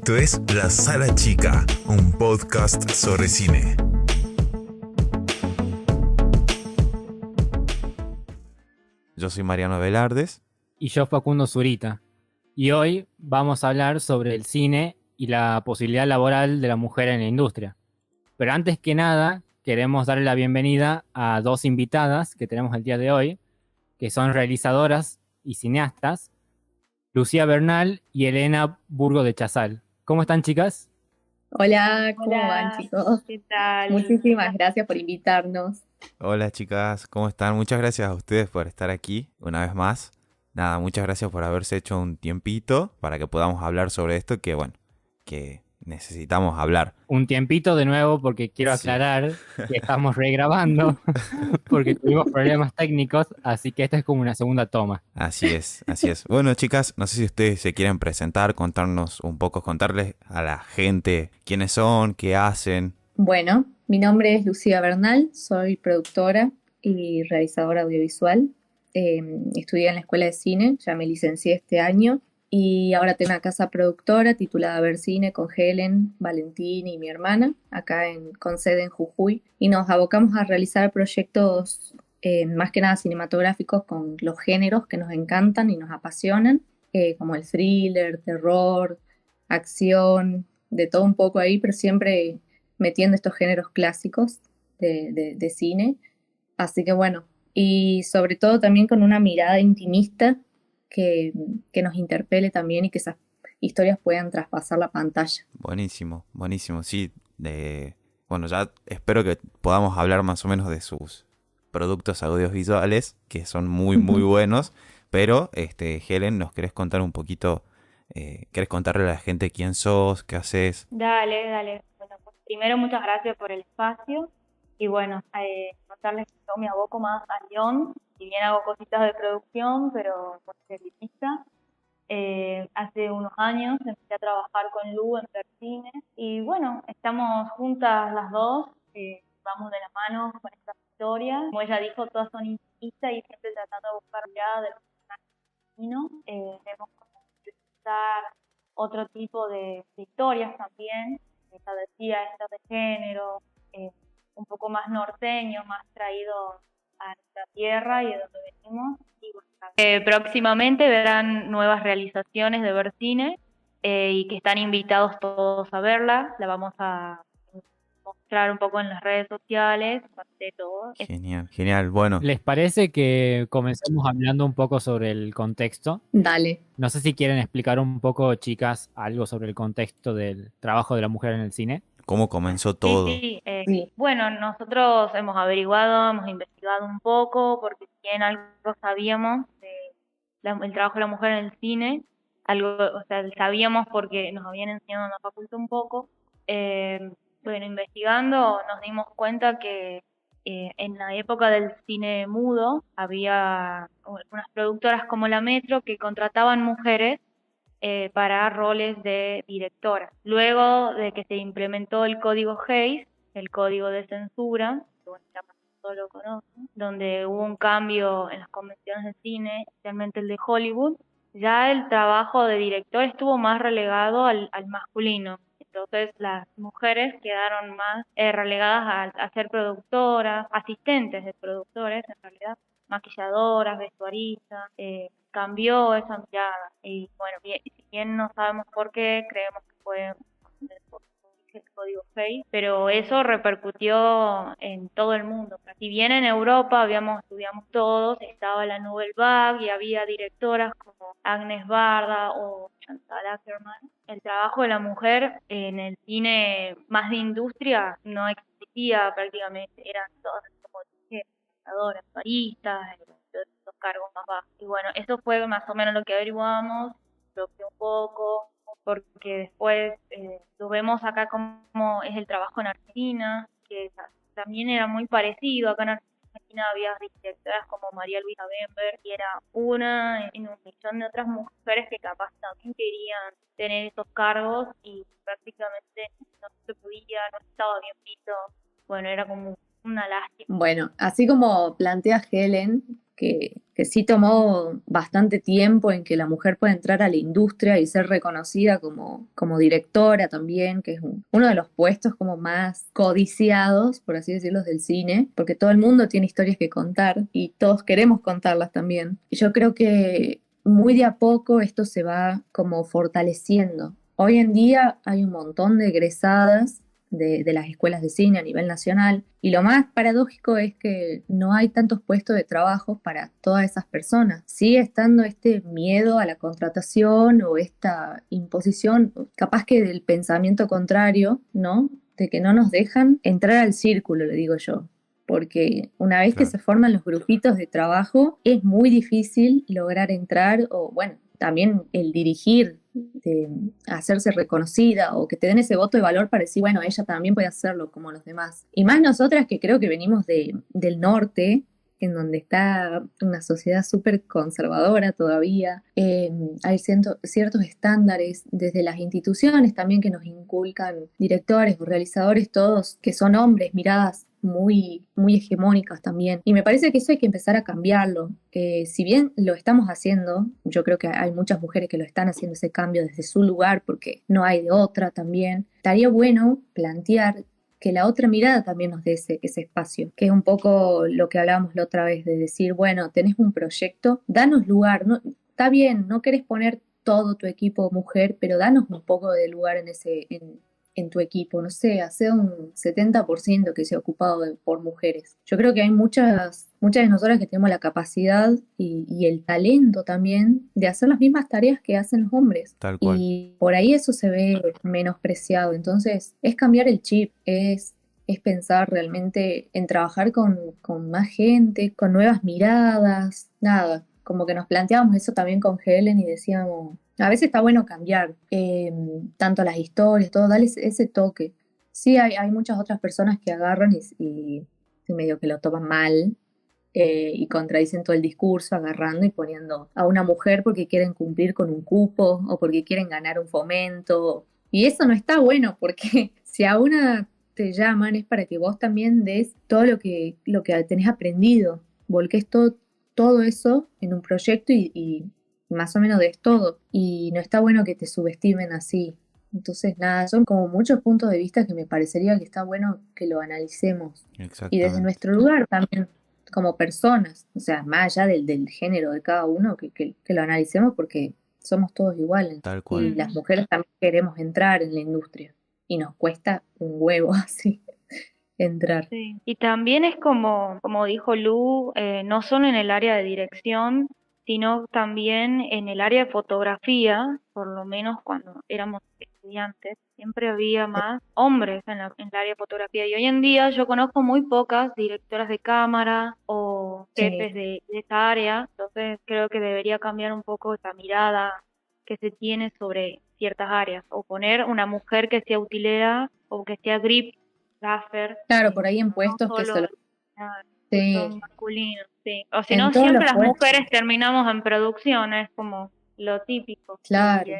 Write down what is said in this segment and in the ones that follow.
Esto es La Sala Chica, un podcast sobre cine. Yo soy Mariano Velardes. Y yo Facundo Zurita. Y hoy vamos a hablar sobre el cine y la posibilidad laboral de la mujer en la industria. Pero antes que nada, queremos darle la bienvenida a dos invitadas que tenemos el día de hoy, que son realizadoras y cineastas, Lucía Bernal y Elena Burgo de Chazal. ¿Cómo están, chicas? Hola, ¿cómo van, chicos? ¿Qué tal? Muchísimas gracias por invitarnos. Hola, chicas, ¿cómo están? Muchas gracias a ustedes por estar aquí una vez más. Nada, muchas gracias por haberse hecho un tiempito para que podamos hablar sobre esto que, bueno, que necesitamos hablar. Un tiempito de nuevo porque quiero Sí. aclarar que estamos regrabando porque tuvimos problemas técnicos, así que esta es como una segunda toma. Así es, así es. Bueno, chicas, no sé si ustedes se quieren presentar, contarnos un poco, contarles a la gente quiénes son, qué hacen. Bueno, mi nombre es Lucía Bernal, soy productora y realizadora audiovisual. Eh, estudié en la escuela de cine, ya me licencié este año y ahora tengo una casa productora titulada Ver Cine con Helen, Valentín y mi hermana, acá en, con sede en Jujuy, y nos abocamos a realizar proyectos eh, más que nada cinematográficos con los géneros que nos encantan y nos apasionan, eh, como el thriller, terror, acción, de todo un poco ahí, pero siempre metiendo estos géneros clásicos de cine. Así que bueno, y sobre todo también con una mirada intimista que, que nos interpele también y que esas historias puedan traspasar la pantalla. Buenísimo, buenísimo. Sí, de... bueno, ya espero que podamos hablar más o menos de sus productos audiovisuales, que son muy, muy buenos. Pero, este, Helen, ¿nos querés contar un poquito? Eh, ¿Querés contarle a la gente quién sos, qué haces? Dale, dale. Bueno, pues primero muchas gracias por el espacio y bueno, eh, contarles que yo me aboco más al guion, si bien hago cositas de producción, pero ser guionista. Eh, hace unos años empecé a trabajar con Lu en Percine y bueno, estamos juntas las dos, eh, vamos de la mano con estas historias. Como ella dijo, todas son intimistas y siempre tratando de buscar ya de los personajes eh, vemos cómo utilizar otro tipo de, de historias también, ella decía, estas de género, eh, un poco más norteño, más traído a nuestra tierra y de donde venimos. Y bueno, eh, próximamente verán nuevas realizaciones de Bercine eh, y que están invitados todos a verla. La vamos a mostrar un poco en las redes sociales, de todo. Genial, genial. Bueno, ¿Les parece que comencemos hablando un poco sobre el contexto? Dale. No sé si quieren explicar un poco, chicas, algo sobre el contexto del trabajo de la mujer en el cine. ¿Cómo comenzó todo? sí, eh, Sí. Bueno, nosotros hemos averiguado, hemos investigado un poco, porque si bien algo sabíamos del trabajo de la mujer en el cine, algo, o sea, sabíamos porque nos habían enseñado en la facultad un poco, eh, bueno, investigando nos dimos cuenta que eh, en la época del cine mudo había unas productoras como la Metro que contrataban mujeres eh, para roles de directora. Luego de que se implementó el código Hayes, el código de censura, que bueno, ya todos lo conocen, donde hubo un cambio en las convenciones de cine, especialmente el de Hollywood, ya el trabajo de director estuvo más relegado al, masculino. Entonces las mujeres quedaron más eh, relegadas a, a ser productoras, asistentes de productores en realidad, maquilladoras, vestuaristas, eh, cambió esa mirada. Y bueno, bien, si bien no sabemos por qué, creemos que fue el código Hayes, pero eso repercutió en todo el mundo. Si bien en Europa habíamos estudiamos todos, estaba la Nouvelle Vague y había directoras como Agnes Barda o Chantal Ackerman, el trabajo de la mujer en el cine más de industria no existía prácticamente, eran todas como dije, pensadoras, baristas, los cargos más bajos. Y bueno, eso fue más o menos lo que averiguamos, lo un poco, porque después eh, lo vemos acá como es el trabajo en Argentina, que también era muy parecido. Acá en Argentina había directoras como María Luisa Bember, y era una en un millón de otras mujeres que capaz también querían tener esos cargos y prácticamente no se podía, no estaba bien visto. Bueno, era como una lástima. Bueno, así como plantea Helen, que, sí tomó bastante tiempo en que la mujer pueda entrar a la industria y ser reconocida como, como directora también, que es uno de los puestos como más codiciados, por así decirlo, del cine, porque todo el mundo tiene historias que contar y todos queremos contarlas también. Y yo creo que muy de a poco esto se va como fortaleciendo. Hoy en día hay un montón de egresadas de, las escuelas de cine a nivel nacional. Y lo más paradójico es que no hay tantos puestos de trabajo para todas esas personas. Sigue estando este miedo a la contratación o esta imposición, capaz que del pensamiento contrario, ¿no? De que no nos dejan entrar al círculo, le digo yo. Porque una vez que se forman los grupitos de trabajo, es muy difícil lograr entrar o, bueno, también el dirigir hacerse reconocida o que te den ese voto de valor para decir, bueno, ella también puede hacerlo como los demás. Y más nosotras que creo que venimos de, del norte, en donde está una sociedad súper conservadora todavía. Em, hay ciertos estándares desde las instituciones también que nos inculcan directores o realizadores, todos que son hombres, miradas muy, muy hegemónicas también. Y me parece que eso hay que empezar a cambiarlo. si bien lo estamos haciendo, yo creo que hay muchas mujeres que lo están haciendo ese cambio desde su lugar porque no hay de otra también, estaría bueno plantear que la otra mirada también nos dé ese, ese, espacio, que es un poco lo que hablábamos la otra vez, de decir, bueno, tenés un proyecto, danos lugar, no, está bien, no querés poner todo tu equipo mujer, pero danos un poco de lugar en ese, en tu equipo, no sé, hace un 70% que sea ocupado por mujeres. Yo creo que hay muchas, muchas de nosotras que tenemos la capacidad y, el talento también de hacer las mismas tareas que hacen los hombres. Y por ahí eso se ve menospreciado. Entonces, es cambiar el chip, es es pensar realmente en trabajar con, con, más gente, con nuevas miradas, nada, como que nos planteábamos eso también con Helen y decíamos, a veces está bueno cambiar em, tanto las historias, todo, darle ese, toque. Sí, hay, muchas otras personas que agarran y, medio que lo toman mal eh, y contradicen todo el discurso, agarrando y poniendo a una mujer porque quieren cumplir con un cupo o porque quieren ganar un fomento. Y eso no está bueno porque si a una te llaman es para que vos también des todo lo que, lo que tenés aprendido, volques todo, todo eso en un proyecto y más o menos de todo. Y no está bueno que te subestimen así. Entonces, nada, son como muchos puntos de vista que me parecería que está bueno que lo analicemos. Y desde nuestro lugar también, como personas, o sea, más allá del, del género de cada uno, que, que, lo analicemos porque somos todos iguales. Tal cual. Y las mujeres también queremos entrar en la industria. Y nos cuesta un huevo así entrar. Sí. Y también es como, como dijo Lu, eh, no solo en el área de dirección, sino también en el área de fotografía, por lo menos cuando éramos estudiantes, siempre había más hombres en, la, en el área de fotografía. Y hoy en día yo conozco muy pocas directoras de cámara o jefes de, de esta área, entonces creo que debería cambiar un poco esa mirada que se tiene sobre ciertas áreas, o poner una mujer que sea utilera o que sea grip, gaffer. Claro, por ahí en puestos que se lo sí. Sí. O si no, siempre las mujeres terminamos en producción, es como lo típico. Claro.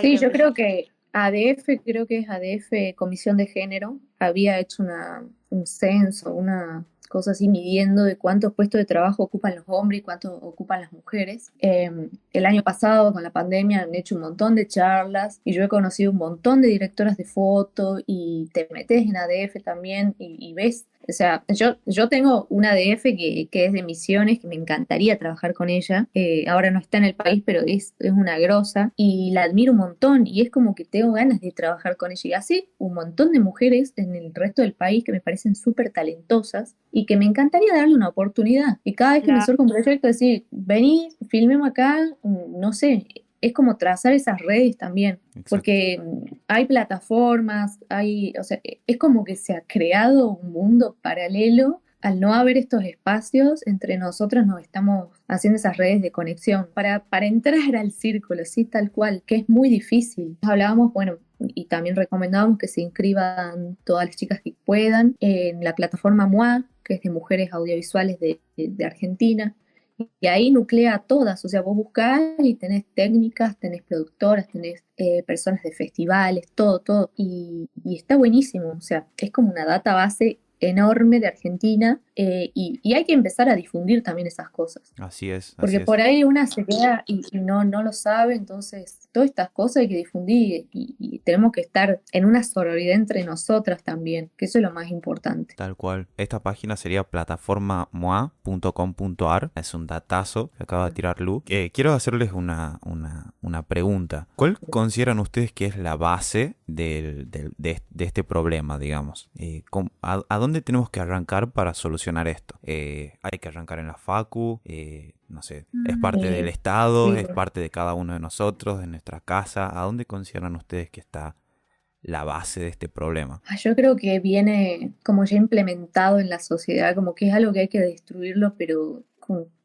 sí, yo creo que ADF, creo que es ADF Comisión de Género, había hecho una, un censo, una cosa así midiendo de cuántos puestos de trabajo ocupan los hombres y cuántos ocupan las mujeres. Em, el año pasado con la pandemia han hecho un montón de charlas y yo he conocido un montón de directoras de foto y te metes en ADF también y ves o sea, yo, yo tengo una DF que, que, es de Misiones, que me encantaría trabajar con ella. Eh, ahora no está en el país, pero es, es, una grosa y la admiro un montón y es como que tengo ganas de trabajar con ella. Y así un montón de mujeres en el resto del país que me parecen súper talentosas y que me encantaría darle una oportunidad. Y cada vez que me surge un proyecto, decir, vení, filmemos acá, mm, no sé, es como trazar esas redes también, porque hay plataformas, hay, o sea, es como que se ha creado un mundo paralelo. Al no haber estos espacios, entre nosotros nos estamos haciendo esas redes de conexión para, para entrar al círculo, sí, tal cual, que es muy difícil. Hablábamos, bueno, y también recomendábamos que se inscriban todas las chicas que puedan en la plataforma MUA, que es de mujeres audiovisuales de, de Argentina, y ahí nuclea a todas, o sea, vos buscás y tenés técnicas, tenés productoras, tenés eh, personas de festivales, todo, todo, y, está buenísimo, o sea, es como una database enorme de Argentina eh, y, y hay que empezar a difundir también esas cosas. Así es. así Porque es. por ahí una se queda y, y no, no lo sabe, entonces todas estas cosas hay que difundir y, y tenemos que estar en una sororidad entre nosotras también, que eso es lo más importante. Tal cual. Esta página sería plataformamoa.com.ar. Es un datazo que acaba de tirar Lu. Eh, quiero hacerles una, una, una pregunta. ¿Cuál consideran ustedes que es la base del- del- de, de este problema, digamos? Eh, ¿cómo- a, a dónde tenemos que arrancar para solucionar esto? Eh, ¿Hay que arrancar en la FACU? No sé, ¿es parte Mm, del Estado? sí. ¿Es parte de cada uno de nosotros, de nuestra casa? ¿A dónde consideran ustedes que está la base de este problema? Ah, Yo creo que viene como ya implementado en la sociedad, como que es algo que hay que destruirlo, pero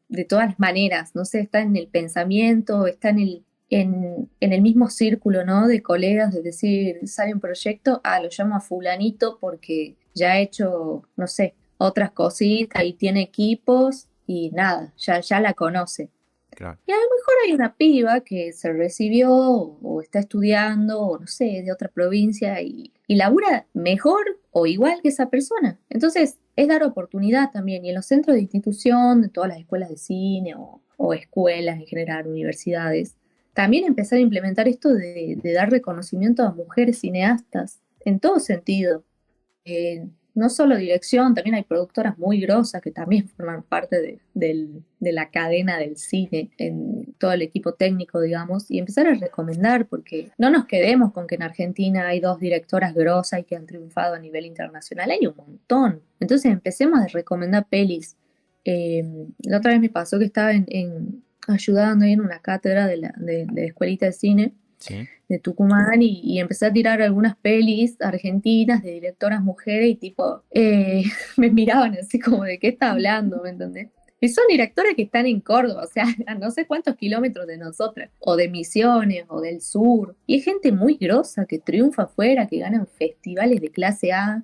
de todas las maneras, no sé, está en el pensamiento, está en el, en, en el mismo círculo, ¿no? De colegas, de decir, sale un proyecto, ah, lo llamo a fulanito porque ya ha hecho, no sé, otras cositas y tiene equipos y nada, ya, ya la conoce. Claro. Y a lo mejor hay una piba que se recibió o, está estudiando, o no sé, de otra provincia y, y labura mejor o igual que esa persona. Entonces, es dar oportunidad también. Y en los centros de institución, de todas las escuelas de cine o, o escuelas en general, universidades, también empezar a implementar esto de, de dar reconocimiento a mujeres cineastas en todo sentido. Eh, no solo dirección, también hay productoras muy grosas que también forman parte de, de la cadena del cine, en todo el equipo técnico, digamos, y empezar a recomendar, porque no nos quedemos con que en Argentina hay dos directoras grosas y que han triunfado a nivel internacional, hay un montón. Entonces empecemos a recomendar pelis. Eh, la otra vez me pasó que estaba en, en- ayudando en una cátedra de la, de- de la escuelita de cine De Tucumán y, y empecé a tirar algunas pelis argentinas de directoras mujeres y tipo, eh, me miraban así como de qué está hablando, ¿me entendés? Y son directoras que están en Córdoba, o sea, a no sé cuántos kilómetros de nosotras, o de Misiones, o del sur. Y hay gente muy grosa que triunfa afuera, que ganan festivales de clase A.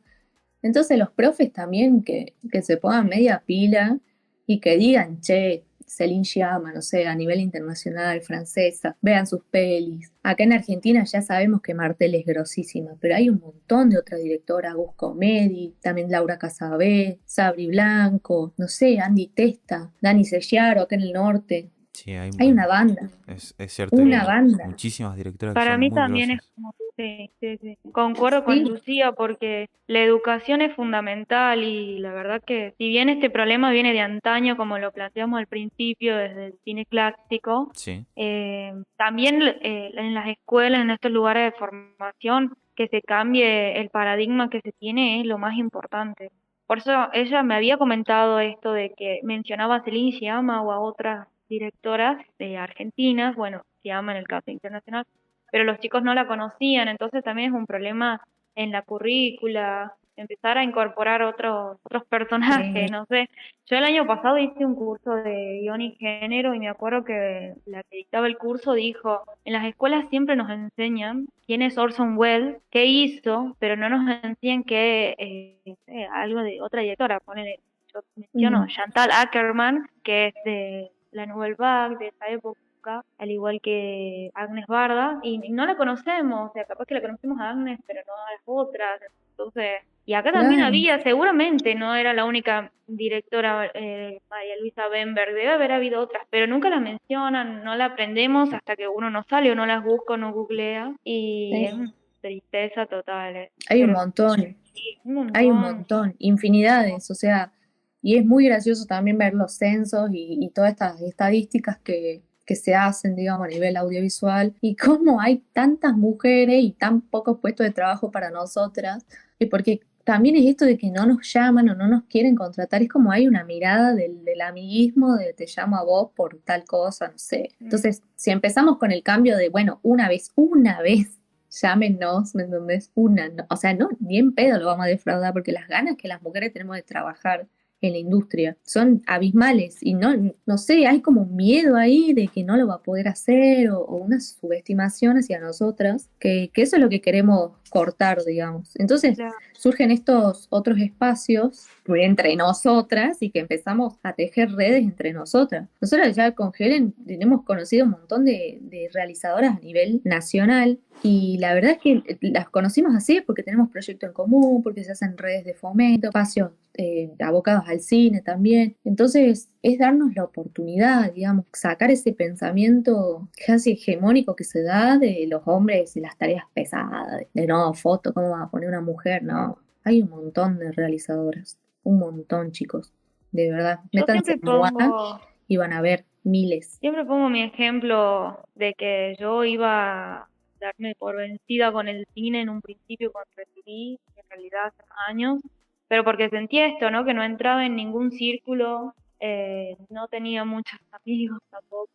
Entonces los profes también que, que se pongan media pila y que digan, che, Celine Sciamma, no sé, a nivel internacional, francesa, vean sus pelis. Acá en Argentina ya sabemos que Martel es grosísima, pero hay un montón de otras directoras, Gus Comedi, también Laura Casabé, Sabri Blanco, no sé, Andy Testa, Dani Sellaro acá en el norte. Sí, hay, Hay una banda. Es, es cierto. Una hay banda. Muchísimas directoras que Para son mí muy también es como, sí, sí, sí. Concuerdo con Sí. Lucía porque la educación es fundamental y la verdad que si bien este problema viene de antaño, como lo planteamos al principio, desde el cine clásico, Sí, eh, también eh, en las escuelas, en estos lugares de formación, que se cambie el paradigma que se tiene es lo más importante. Por eso ella me había comentado esto de que mencionaba a Celine Sciamma o a otras directoras de argentinas, bueno, Sciamma en el caso internacional, pero los chicos no la conocían, entonces también es un problema en la currícula, empezar a incorporar otros otros personajes, Sí. no sé. Yo el año pasado hice un curso de guion y género y me acuerdo que la que dictaba el curso dijo, en las escuelas siempre nos enseñan quién es Orson Welles, qué hizo, pero no nos enseñan que eh, algo de otra directora, ponele, yo menciono. Chantal Ackerman, que es de la Nouvelle Vague, de esa época, al igual que Agnes Barda, y, y no la conocemos, o sea, capaz que la conocemos a Agnes, pero no a las otras, entonces, y acá también Claro. había, seguramente no era la única directora eh, María Luisa Bemberg, debe haber habido otras, pero nunca las mencionan, no la aprendemos hasta que uno no sale o no las busca o no googlea, y Sí. es una tristeza total. eh. Hay un montón. sí, un Hay un montón, infinidades, o sea, y es muy gracioso también ver los censos y, y todas estas estadísticas que, que se hacen, digamos, a nivel audiovisual, y cómo hay tantas mujeres y tan pocos puestos de trabajo para nosotras, y porque también es esto de que no nos llaman o no nos quieren contratar, es como hay una mirada del, del amiguismo, de te llamo a vos por tal cosa, no sé. Mm. Entonces, si empezamos con el cambio de, bueno, una vez, una vez, llámenos, ¿me entendés? Una, no- o sea, no, ni en pedo lo vamos a defraudar porque las ganas que las mujeres tenemos de trabajar en la industria son abismales y no, no sé, hay como un miedo ahí de que no lo va a poder hacer o, o una subestimación hacia nosotras, que, que eso es lo que queremos cortar, digamos. Entonces Claro. surgen estos otros espacios entre nosotras y que empezamos a tejer redes entre nosotras. Nosotras ya con Helen tenemos conocido un montón de, de realizadoras a nivel nacional y la verdad es que las conocimos así porque tenemos proyectos en común, porque se hacen redes de fomento, espacios eh, abocados al cine también. Entonces, es darnos la oportunidad, digamos, sacar ese pensamiento casi hegemónico que se da de los hombres y las tareas pesadas, de, no, foto, ¿cómo va a poner una mujer? No, hay un montón de realizadoras, un montón, chicos, de verdad. Métanse en pongo, y van a ver miles. siempre pongo mi ejemplo de que yo iba a darme por vencida con el cine en un principio cuando recibí, en realidad hace años, pero porque sentía esto, ¿no? Que no entraba en ningún círculo, eh, no tenía muchos amigos tampoco.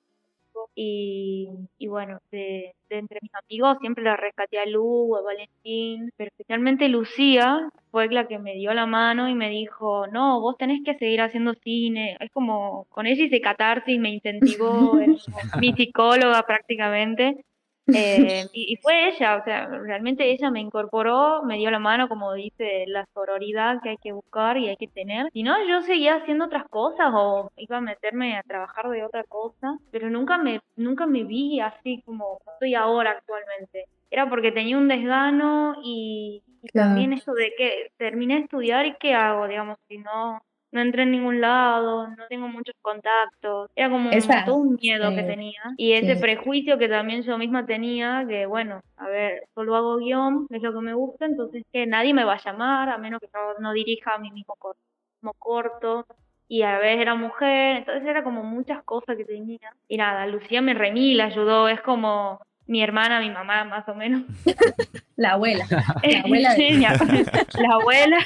Y, y bueno, de, de entre mis amigos siempre la rescaté a Lu, a Valentín, pero especialmente Lucía fue la que me dio la mano y me dijo, no, vos tenés que seguir haciendo cine. Es como, con ella hice catarsis, me incentivó, mi psicóloga prácticamente. Eh, y, y fue ella, o sea, realmente ella me incorporó, me dio la mano, como dice, la sororidad que hay que buscar y hay que tener. Si no, yo seguía haciendo otras cosas o iba a meterme a trabajar de otra cosa, pero nunca me, nunca me vi así como estoy ahora actualmente. Era porque tenía un desgano y, y Claro. también eso de que terminé de estudiar y qué hago, digamos, si no, no entré en ningún lado, no tengo muchos contactos. Era como Esa- todo un miedo que tenía. Y ese sí. prejuicio que también yo misma tenía, que bueno, a ver, solo hago guion, es lo que me gusta, entonces que nadie me va a llamar, a menos que yo no dirija mi mismo cor- mismo corto. Y a la vez era mujer, entonces era como muchas cosas que tenía. Y nada, Lucía me remil ayudó, es como mi hermana, mi mamá, más o menos. La abuela, la abuela de... La abuela.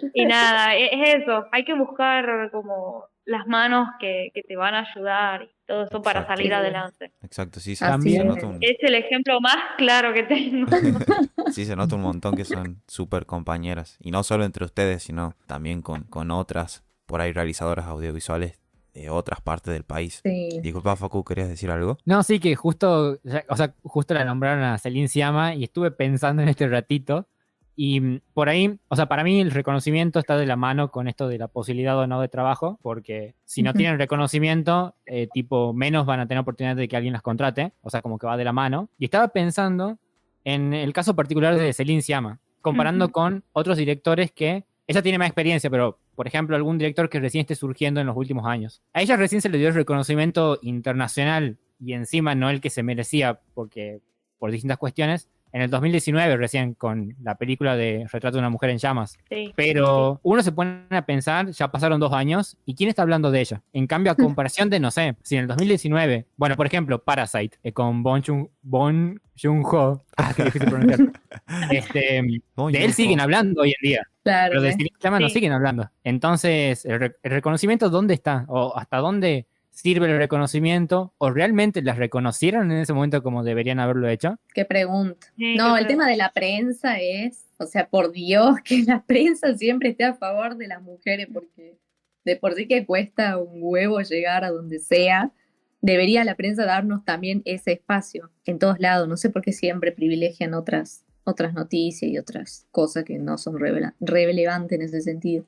Y nada, e- es eso, hay que buscar como las manos que, que te van a ayudar y todo eso para Exacto. salir adelante. Exacto, sí, se, Así se es. nota un, Es el ejemplo más claro que tengo. sí, se nota un montón que son súper compañeras. Y no solo entre ustedes, sino también con, con otras, por ahí realizadoras audiovisuales de otras partes del país. Sí. Disculpa, Facu, ¿querías decir algo? No, sí, que justo, o sea, justo la nombraron a Celine Siama y estuve pensando en este ratito. Y mm, por ahí, o sea, para mí el reconocimiento está de la mano con esto de la posibilidad o no de trabajo, porque si no tienen reconocimiento, eh, tipo, menos van a tener oportunidad de que alguien las contrate, o sea, como que va de la mano. Y estaba pensando en el caso particular de Celine Siama, comparando Ujú. con otros directores que ella tiene más experiencia, pero por ejemplo, algún director que recién esté surgiendo en los últimos años. A ella recién se le dio el reconocimiento internacional y encima no el que se merecía porque por distintas cuestiones. En el 2019 recién con la película de Retrato de una mujer en llamas. Sí. Pero uno se pone a pensar, ya pasaron dos años, ¿y quién está hablando de ella? En cambio, a comparación de, no sé, si en el 2019, bueno, por ejemplo, Parasite, eh, con Bon Joon- Bon Joon-ho, ah, qué difícil pronunciar. Este, de él siguen hablando hoy en día. Claro, Pero de. Celine Sciamma no Sí. siguen hablando. Entonces, ¿el, re- el reconocimiento dónde está? ¿O hasta dónde sirve el reconocimiento? ¿O realmente las reconocieron en ese momento como deberían haberlo hecho? Qué pregunta. Sí, No, el tema de la prensa es, o sea, por Dios, que la prensa siempre esté a favor de las mujeres, porque de por sí que cuesta un huevo llegar a donde sea. Debería la prensa darnos también ese espacio en todos lados. No sé por qué siempre privilegian otras, otras noticias y otras cosas que no son relevantes en ese sentido.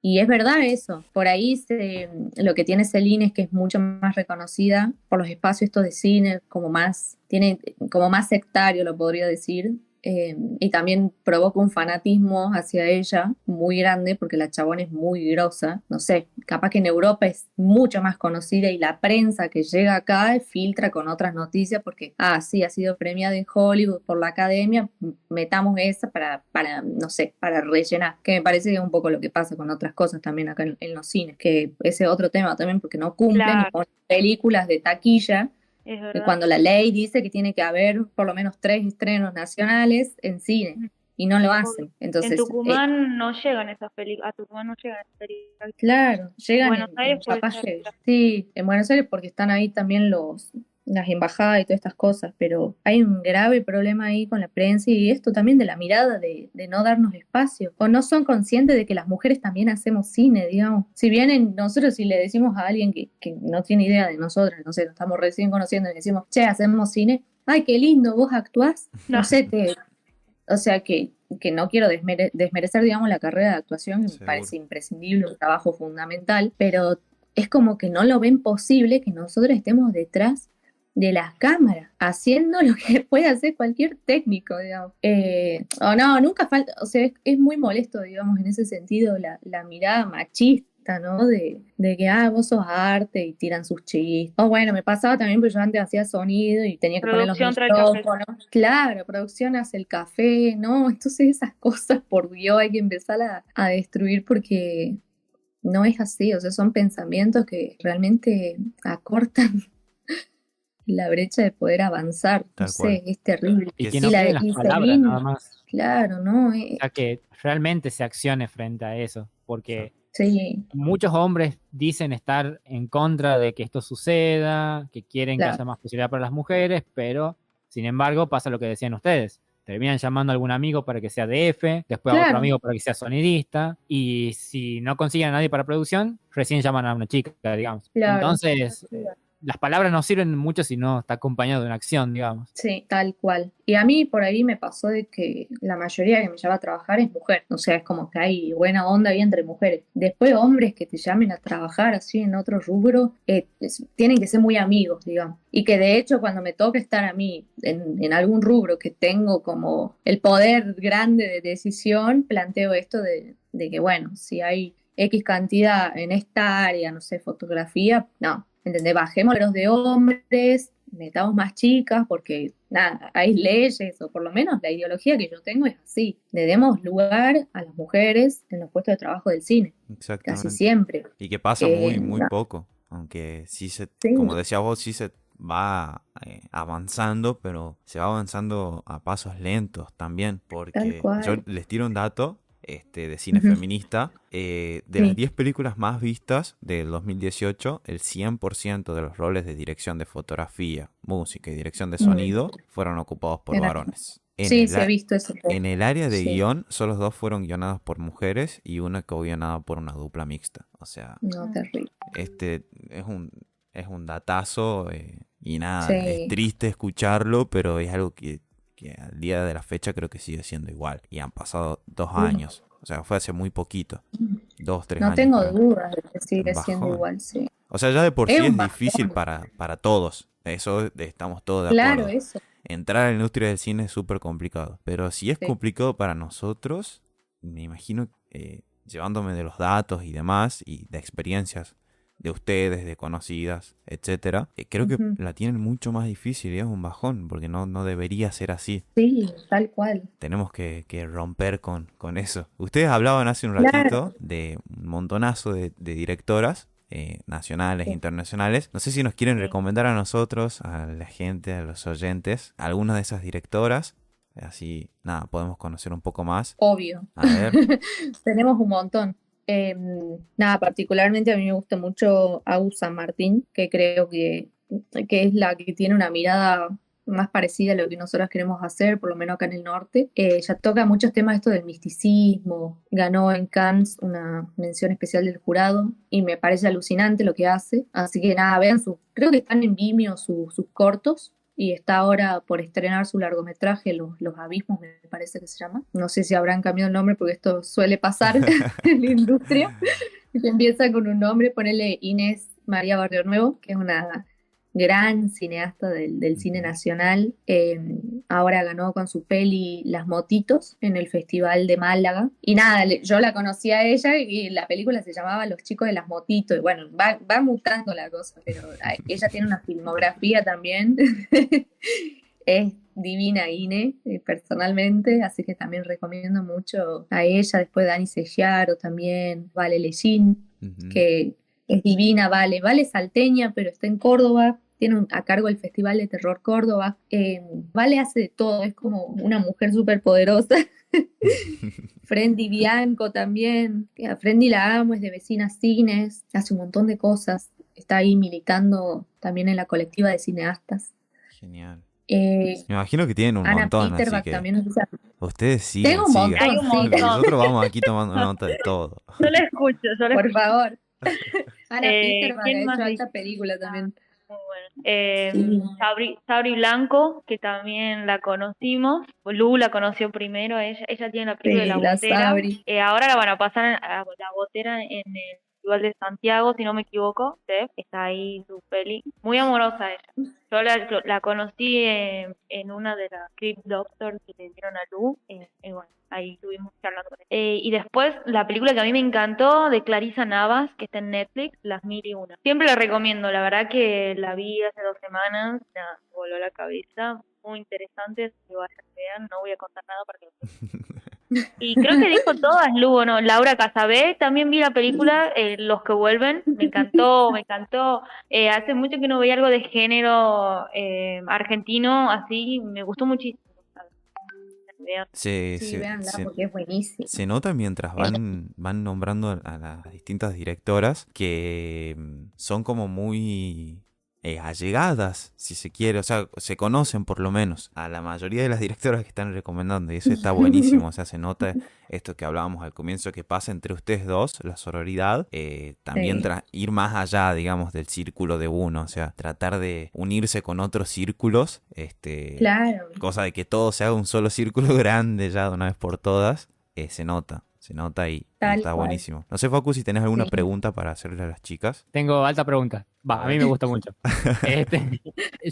Y es verdad eso. Por ahí se- lo que tiene Celine es que es mucho más reconocida por los espacios estos de cine, como más, tiene como más sectario, lo podría decir. Eh, y también provoca un fanatismo hacia ella muy grande porque la chabona es muy grosa. No sé, capaz que en Europa es mucho más conocida y la prensa que llega acá filtra con otras noticias porque, ah, sí, ha sido premiada en Hollywood por la academia, metamos esa para, para, no sé, para rellenar. Que me parece que es un poco lo que pasa con otras cosas también acá en, en los cines, que ese es otro tema también porque no cumplen Claro. y ponen películas de taquilla Es que verdad. cuando la ley dice que tiene que haber por lo menos tres estrenos nacionales en cine y no lo hacen. Entonces, en eh, Tucumán no llegan esas películas, a Tucumán no llegan esas películas. claro, llegan Buenos en- Aires en capaz claro. sí, en Buenos Aires porque están ahí también los las embajadas y todas estas cosas, pero hay un grave problema ahí con la prensa y esto también de la mirada de, de no darnos espacio, o no son conscientes de que las mujeres también hacemos cine, digamos. Si bien en- nosotros si le decimos a alguien que, que no tiene idea de nosotros, no sé, nos estamos recién conociendo y le decimos, che, hacemos cine, ay, qué lindo, vos actuás, no, No. sé, te... O sea que, que no quiero desmere- desmerecer, digamos, la carrera de actuación, que me parece imprescindible, un trabajo fundamental, pero es como que no lo ven posible que nosotros estemos detrás de las cámaras, haciendo lo que puede hacer cualquier técnico, digamos. Eh, o no, nunca falta, o sea, es, es muy molesto, digamos, en ese sentido, la, la mirada machista. ¿no? De, de que, ah, vos sos arte y tiran sus chistes. O bueno, me pasaba también porque yo antes hacía sonido y tenía que Producción poner los micrófonos. Claro, producción hace el café, ¿no? Entonces esas cosas, por Dios, hay que empezar a, a destruir porque no es así, o sea, son pensamientos que realmente acortan la brecha de poder avanzar. No sé, es terrible. Y que Y no la las palabras nada más. Claro, ¿no? Eh, O sea, que realmente se accione frente a eso. Porque sí, muchos hombres dicen estar en contra de que esto suceda, que quieren Claro. que haya más posibilidad para las mujeres, pero sin embargo pasa lo que decían ustedes. Terminan llamando a algún amigo para que sea DF, después a otro amigo para que sea sonidista, y si no consiguen a nadie para producción, recién llaman a una chica, digamos. Claro. Entonces, las palabras no sirven mucho si no está acompañado de una acción, digamos. sí, tal cual. Y a mí por ahí me pasó de que la mayoría que me llama a trabajar es mujer. O sea, es como que hay buena onda ahí entre mujeres. Después hombres que te llamen a trabajar así en otro rubro, eh, es- tienen que ser muy amigos, digamos. Y que de hecho cuando me toca estar a mí en, en algún rubro que tengo como el poder grande de decisión, planteo esto de, de que, bueno, si hay X cantidad en esta área, no sé, fotografía, no, ¿entendés? Bajemos los de hombres, metamos más chicas, porque nada, hay leyes, o por lo menos la ideología que yo tengo es así, le demos lugar a las mujeres en los puestos de trabajo del cine, casi Exactamente. siempre. Y que pasa Eh, muy, muy no. poco. Aunque sí se, Sí. como decías vos, sí se va eh, avanzando, pero se va avanzando a pasos lentos también. Porque yo les tiro un dato este, de cine feminista. eh, de Sí. las 10 películas más vistas del 2018, el 100% de los roles de dirección de fotografía, música y dirección de sonido fueron ocupados por Era- varones. En sí, el se ha visto eso. en el área de Sí. guion, solo dos fueron guionadas por mujeres y una que fue guionada por una dupla mixta. O sea, No, terrible. este es un, es un datazo eh, y nada, Sí. es triste escucharlo, pero es algo que, que al día de la fecha creo que sigue siendo igual. Y han pasado dos años, o sea, fue hace muy poquito, dos, tres No años. tengo creo. dudas de que sigue siendo igual, sí. O sea, ya de por Es sí es bajón. difícil para, para todos, eso estamos todos de Claro, acuerdo. eso. Entrar a la industria del cine es súper complicado. Pero si es Sí. complicado para nosotros, me imagino, eh, llevándome de los datos y demás, y de experiencias de ustedes, de conocidas, etcétera, eh, creo que la tienen mucho más difícil y es un bajón, porque no, no debería ser así. Sí, tal cual. Tenemos que, que romper con, con eso. Ustedes hablaban hace un Claro. ratito de un montonazo de, de directoras. eh, nacionales Sí. internacionales. No sé si nos quieren recomendar a nosotros, a la gente, a los oyentes, algunas de esas directoras. Así, nada, podemos conocer un poco más. Obvio. A ver, Tenemos un montón. Eh, nada, particularmente a mí me gusta mucho Agus San Martín, que creo que, que es la que tiene una mirada más parecida a lo que nosotros queremos hacer, por lo menos acá en el norte. Eh, ella toca muchos temas esto del misticismo, ganó en Cannes una mención especial del jurado y me parece alucinante lo que hace. Así que nada, vean creo que están en Vimeo su- sus cortos y está ahora por estrenar su largometraje, Los, Los Abismos, me parece que se llama. No sé si habrán cambiado el nombre porque esto suele pasar en la industria. Que empieza con un nombre, ponele Inés María Barrio Nuevo, que es una gran cineasta del, del cine nacional. Eh, ahora ganó con su peli Las Motitos en el Festival de Málaga. Y nada, yo la conocí a ella y la película se llamaba Los chicos de las motitos. Y bueno, va, va mutando la cosa, pero ella tiene una filmografía también. es divina Ine, eh, personalmente, así que también recomiendo mucho a ella, después Dani Sellaro también, Vale Lechín, ujú, que es divina, Vale, Vale salteña, pero está en Córdoba, tiene un- a cargo el Festival de Terror Córdoba, Eh, Vale hace de todo, es como una mujer súper poderosa, Frendy Bianco también, a Frendy la amo, es de Vecinas Cines, hace un montón de cosas, está ahí militando también en la colectiva de cineastas. Genial. Eh, Me imagino que tienen un Ana montón, así que también nos ustedes sigan, Tengo un montón, sigan. Hay un sí. montón. Nosotros vamos aquí tomando nota de todo. Yo la escucho, yo la Por escucho. favor. Ana Eh, Peterbach ¿quién ha hecho alta película también. Muy bueno. Eh, Sí. Sabri, Sabri Blanco, que también la conocimos. Lu la conoció primero, ella, ella tiene la película Sí, de la la botera. Eh, ahora la van a pasar a la botera en el Festival de Santiago, si no me equivoco. ¿sí? Está ahí su peli. Muy amorosa ella. Yo la, la conocí en, en una de las Script Doctors que le dieron a Lu. eh, y bueno, ahí estuvimos charlando con él. Eh, y después, la película que a mí me encantó de Clarisa Navas, que está en Netflix, Las Mil y Una. Siempre la recomiendo, la verdad que la vi hace dos semanas, nada, voló la cabeza. Muy interesante, si vayan, no voy a contar nada para que y creo que dijo todas, Lugo, ¿no? Laura Casabé, también vi la película eh, Los que vuelven, me encantó, me encantó. Eh, hace mucho que no veía algo de género eh, argentino así, me gustó muchísimo. Se, Sí, se- véanla se- porque es buenísimo. se nota mientras van, van nombrando a las distintas directoras que mm, son como muy eh, allegadas, si se quiere, o sea, se conocen por lo menos a la mayoría de las directoras que están recomendando y eso está buenísimo, o sea, se nota esto que hablábamos al comienzo que pasa entre ustedes dos, la sororidad, eh, también Sí. ir más allá, digamos, del círculo de uno, o sea, tratar de unirse con otros círculos, este, Claro. cosa de que todo se haga un solo círculo grande ya de una vez por todas, eh, se nota, se nota y Tal está cual. buenísimo. No sé, Facu, si tenés alguna Sí. pregunta para hacerle a las chicas. Tengo alta pregunta. Va, A mí me gusta mucho. Este,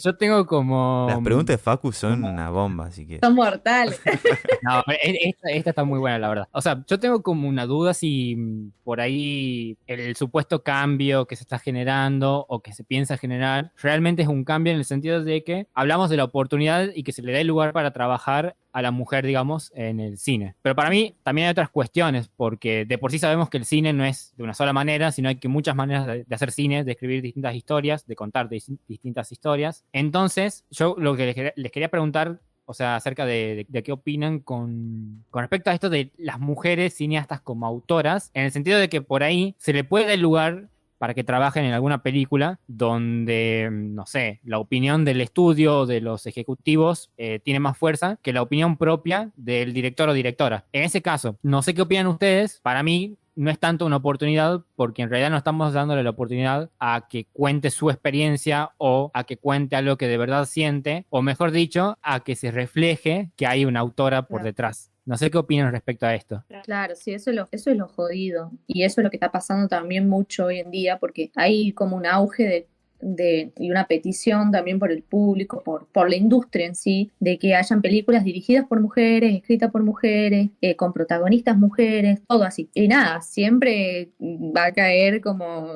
yo tengo como... Las preguntas de Facu son una bomba, así que... Son mortales. No, e- esta, esta está muy buena, la verdad. O sea, yo tengo como una duda si mm, por ahí el supuesto cambio que se está generando o que se piensa generar realmente es un cambio en el sentido de que hablamos de la oportunidad y que se le dé lugar para trabajar a la mujer, digamos, en el cine. Pero para mí también hay otras cuestiones, porque de por sí sabemos que el cine no es de una sola manera, sino hay que muchas maneras de, hacer cine, de escribir distintas historias, de contar dis- distintas historias. Entonces, yo lo que les quería- preguntar o sea, acerca de qué opinan con, con respecto a esto de las mujeres cineastas como autoras, en el sentido de que por ahí se le puede dar lugar para que trabajen en alguna película donde, no sé, la opinión del estudio o de los ejecutivos eh, tiene más fuerza que la opinión propia del director o directora. En ese caso, no sé qué opinan ustedes, para mí no es tanto una oportunidad porque en realidad no estamos dándole la oportunidad a que cuente su experiencia o a que cuente algo que de verdad siente, o mejor dicho, a que se refleje que hay una autora por Claro. detrás. No sé qué opinan respecto a esto. Claro, sí, eso es lo, eso es lo jodido. Y eso es lo que está pasando también mucho hoy en día, porque hay como un auge de, de- y una petición también por el público, por, por la industria en sí, de que hayan películas dirigidas por mujeres, escritas por mujeres, eh, con protagonistas mujeres, todo así. Y nada, siempre va a caer como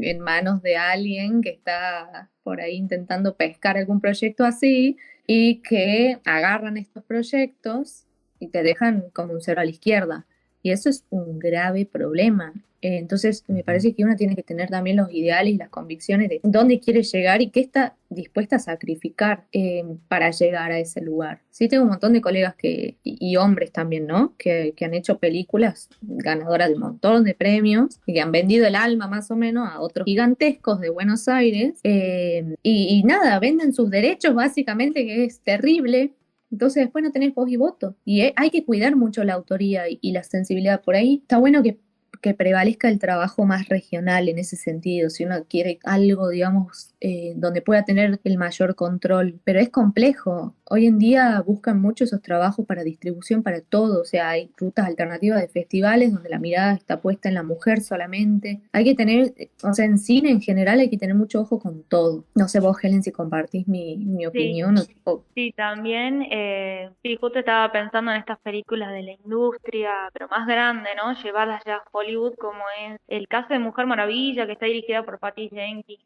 en manos de alguien que está por ahí intentando pescar algún proyecto así y que agarran estos proyectos y te dejan como un cero a la izquierda. Y eso es un grave problema. Eh, entonces, me parece que uno tiene que tener también los ideales y las convicciones de dónde quiere llegar y qué está dispuesta a sacrificar eh, para llegar a ese lugar. Sí, tengo un montón de colegas que, y, y hombres también, ¿no? Que, que han hecho películas ganadoras de un montón de premios y que han vendido el alma más o menos a otros gigantescos de Buenos Aires. eh, y, y nada, venden sus derechos básicamente, que es terrible. Entonces después no tenés voz y voto. Y eh, hay que cuidar mucho la autoría y, y la sensibilidad. Por ahí está bueno que, que prevalezca el trabajo más regional en ese sentido. Si uno quiere algo, digamos, eh, donde pueda tener el mayor control. Pero es complejo. Hoy en día buscan mucho esos trabajos para distribución para todo. O sea, hay rutas alternativas de festivales donde la mirada está puesta en la mujer solamente. Hay que tener, o sea, en cine en general hay que tener mucho ojo con todo. No sé vos, Helen, si compartís mi, mi opinión o- o Sí, también, eh, sí, justo estaba pensando en estas películas de la industria, pero más grande, ¿no? Llevarlas ya a Hollywood, como es el caso de Mujer Maravilla, que está dirigida por Patty Jenkins,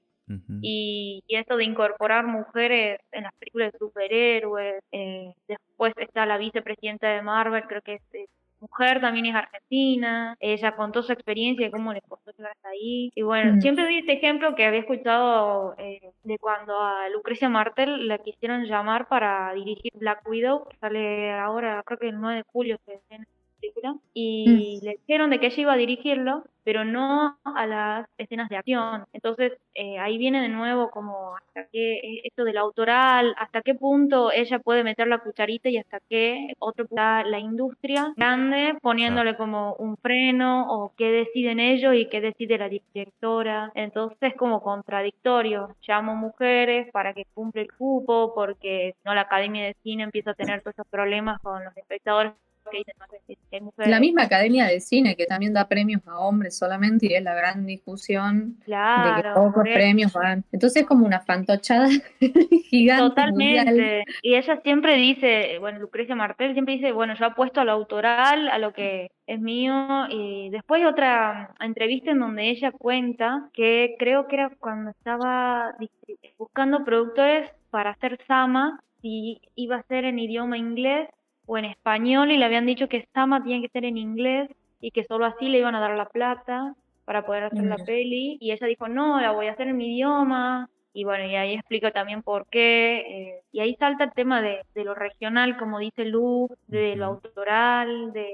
y, y esto de incorporar mujeres en las películas de superhéroes. eh, después está la vicepresidenta de Marvel, creo que es eh, mujer, también es argentina. Ella contó su experiencia de cómo le costó llegar hasta ahí. Y bueno, Mm. siempre doy este ejemplo que había escuchado eh, de cuando a Lucrecia Martel la quisieron llamar para dirigir Black Widow, que sale ahora, creo que el 9 de julio se película, y le dijeron de que ella iba a dirigirlo, pero no a las escenas de acción. Entonces, eh, ahí viene de nuevo como hasta qué, eh, esto del autoral, hasta qué punto ella puede meter la cucharita y hasta qué otro está la industria grande poniéndole como un freno o qué deciden ellos y qué decide la directora. Entonces, es como contradictorio. Llamo mujeres para que cumple el cupo porque si no la Academia de Cine empieza a tener todos esos problemas con los espectadores La misma academia de cine que también da premios a hombres solamente y es la gran discusión de que pocos premios van. Entonces es como una fantochada gigante mundial. Totalmente. Y ella siempre dice, bueno, Lucrecia Martel siempre dice, bueno, yo apuesto a lo autoral, a lo que es mío. Y después otra entrevista en donde ella cuenta que creo que era cuando estaba buscando productores para hacer Sama, si iba a ser en idioma inglés o en español, y le habían dicho que Sama tiene que ser en inglés y que solo así le iban a dar la plata para poder hacer la peli. Y ella dijo, no, la voy a hacer en mi idioma. Y bueno, y ahí explico también por qué. eh, y ahí salta el tema de, de lo regional, como dice Lu, de lo autoral, de,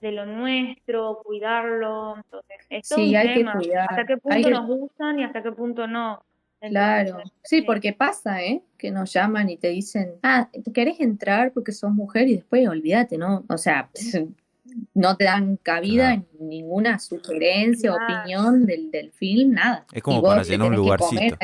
de lo nuestro, cuidarlo. Entonces, es todo Sí, un hay que tema. cuidar, Hasta qué punto que- nos gustan y hasta qué punto no. Claro, sí, porque pasa, ¿eh? Que nos llaman y te dicen, ah, ¿querés entrar porque sos mujer? Y después olvídate, ¿no? O sea, no te dan cabida Claro. en ninguna sugerencia o Claro. opinión del, del film, nada. Es como para te llenar un lugarcito.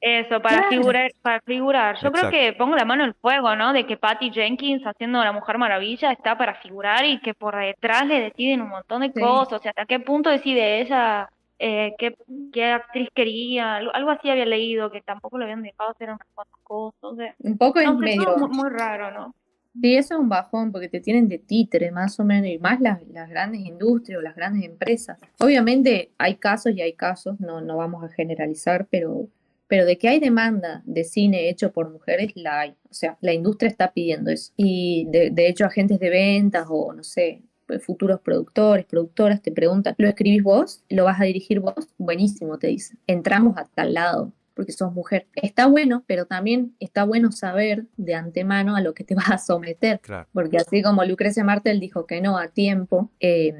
Eso, para Claro. figurar, para figurar. Yo creo que pongo la mano en el fuego, ¿no? De que Patty Jenkins haciendo la Mujer Maravilla está para figurar y que por detrás le deciden un montón de Sí. cosas. O sea, hasta qué punto decide ella eh, qué, qué actriz quería. Algo, así había leído, que tampoco le habían dejado hacer unas cuantas cosas. Un poco no sé, medio, muy, muy raro, ¿no? sí, eso es un bajón porque te tienen de títere más o menos y más las, las grandes industrias o las grandes empresas. Obviamente hay casos y hay casos, no, no vamos a generalizar, pero, pero de que hay demanda de cine hecho por mujeres, la hay. O sea, la industria está pidiendo eso. Y de, de hecho agentes de ventas o no sé, futuros productores, productoras te preguntan, ¿lo escribís vos? ¿Lo vas a dirigir vos? Buenísimo, te dicen. Entramos a tal lado porque sos mujer. Está bueno, pero también está bueno saber de antemano a lo que te vas a someter. Claro. Porque así como Lucrecia Martel dijo que no a tiempo, eh,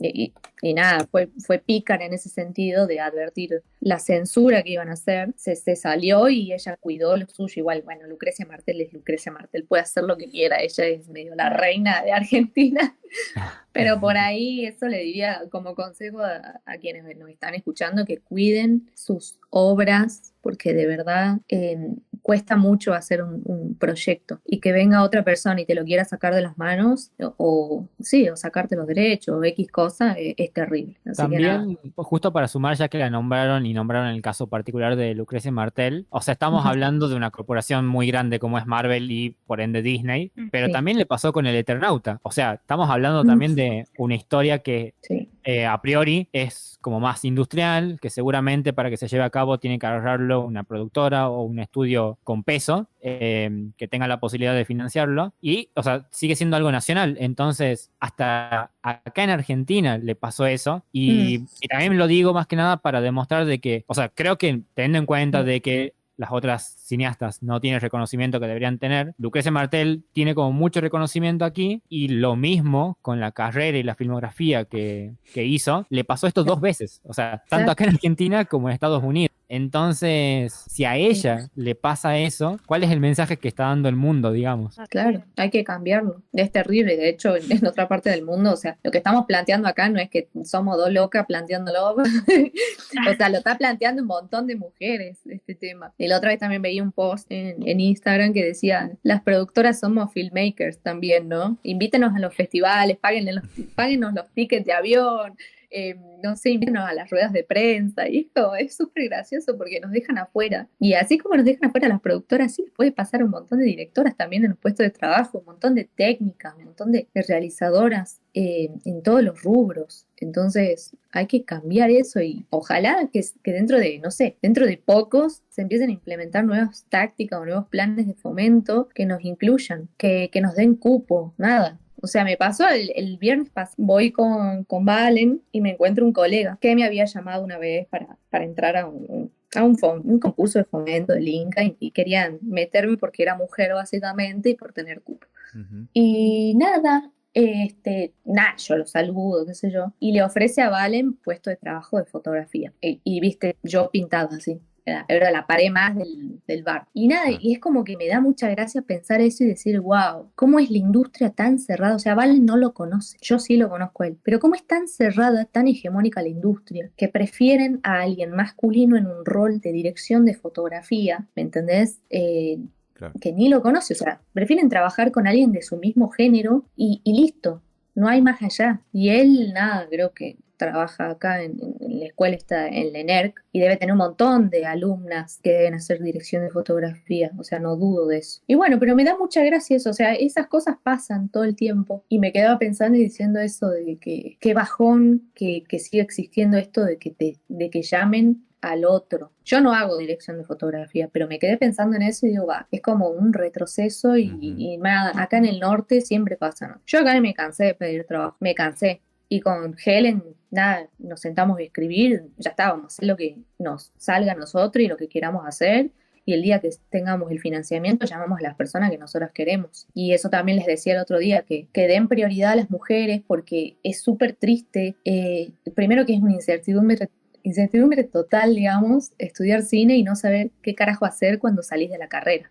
y, y nada, fue, fue pícara en ese sentido de advertir la censura que iban a hacer, se, se salió y ella cuidó lo suyo. Igual, bueno, Lucrecia Martel es Lucrecia Martel, puede hacer lo que quiera, ella es medio la reina de Argentina. Pero por ahí eso le diría como consejo a, a quienes nos están escuchando que cuiden sus obras porque de verdad eh, cuesta mucho hacer un, un proyecto y que venga otra persona y te lo quiera sacar de las manos o, o- sí, o sacarte los derechos o X cosa eh, es terrible. Así que nada. También, justo para sumar, ya que la nombraron y nombraron el caso particular de Lucrecia Martel, o sea, estamos hablando de una corporación muy grande como es Marvel y por ende Disney, Mm, pero sí. también le pasó con el Eternauta. O sea, estamos hablando también de una historia que Sí. Eh, a priori es como más industrial, que seguramente para que se lleve a cabo tiene que agarrarlo una productora o un estudio con peso eh, que tenga la posibilidad de financiarlo. Y, o sea, sigue siendo algo nacional. Entonces, hasta acá en Argentina le pasó eso. Y, y también lo digo más que nada para demostrar de que, o sea, creo que teniendo en cuenta de que las otras cineastas no tienen el reconocimiento que deberían tener. Lucrecia Martel tiene como mucho reconocimiento aquí y lo mismo con la carrera y la filmografía que, que hizo, le pasó esto dos veces, o sea, tanto acá en Argentina como en Estados Unidos. Entonces, si a ella le pasa eso, ¿cuál es el mensaje que está dando el mundo, digamos? Así Claro, hay que cambiarlo. Es terrible. De hecho, en otra parte del mundo, o sea, lo que estamos planteando acá no es que somos dos locas planteándolo. o sea, lo está planteando un montón de mujeres este tema. Y la otra vez también veía un post en, en Instagram que decía, las productoras somos filmmakers también, ¿no? Invítenos a los festivales, páguenle los, páguenos los tickets de avión. Eh, no sé, invítenos a las ruedas de prensa. Y esto es súper gracioso porque nos dejan afuera. Y así como nos dejan afuera las productoras, sí puede pasar un montón de directoras también en los puestos de trabajo, un montón de técnicas, un montón de, de realizadoras eh, en todos los rubros. Entonces hay que cambiar eso y ojalá que, que dentro de, no sé, dentro de pocos se empiecen a implementar nuevas tácticas o nuevos planes de fomento que nos incluyan, que, que nos den cupo, nada. O sea, me pasó el, el viernes pasado, voy con, con Valen y me encuentro un colega que me había llamado una vez para, para entrar a un, a un, un concurso de fomento del Inca y, y querían meterme porque era mujer básicamente y por tener cupo. Ujú. Y nada, este, nada, yo lo saludo, qué sé yo, y le ofrece a Valen puesto de trabajo de fotografía. Y, y, viste, yo pintaba así. Era, era la pared más del, del bar. Y nada, y es como que me da mucha gracia pensar eso y decir, wow, ¿cómo es la industria tan cerrada? O sea, Valen no lo conoce, yo sí lo conozco a él, pero ¿cómo es tan cerrada, tan hegemónica la industria, que prefieren a alguien masculino en un rol de dirección de fotografía, ¿me entendés? Eh, Claro. que ni lo conoce, o sea, prefieren trabajar con alguien de su mismo género y, y listo, no hay más allá. Y él, nada, creo que trabaja acá en, en la escuela, está en la ENERC, y debe tener un montón de alumnas que deben hacer dirección de fotografía, o sea, no dudo de eso. Y bueno, pero me da mucha gracia eso, o sea, esas cosas pasan todo el tiempo, y me quedaba pensando y diciendo eso de que qué bajón que, que sigue existiendo esto de que, te, de que llamen al otro. Yo no hago dirección de fotografía, pero me quedé pensando en eso y digo, va, es como un retroceso y, y nada, acá en el norte siempre pasa, ¿no? Yo acá me cansé de pedir trabajo, me cansé. Y con Helen, nada, nos sentamos a escribir, ya estábamos, hacer lo que nos salga a nosotros y lo que queramos hacer. Y el día que tengamos el financiamiento, llamamos a las personas que nosotros queremos. Y eso también les decía el otro día, que, que den prioridad a las mujeres porque es súper triste. eh, primero que es una incertidumbre incertidumbre total, digamos, estudiar cine y no saber qué carajo hacer cuando salís de la carrera.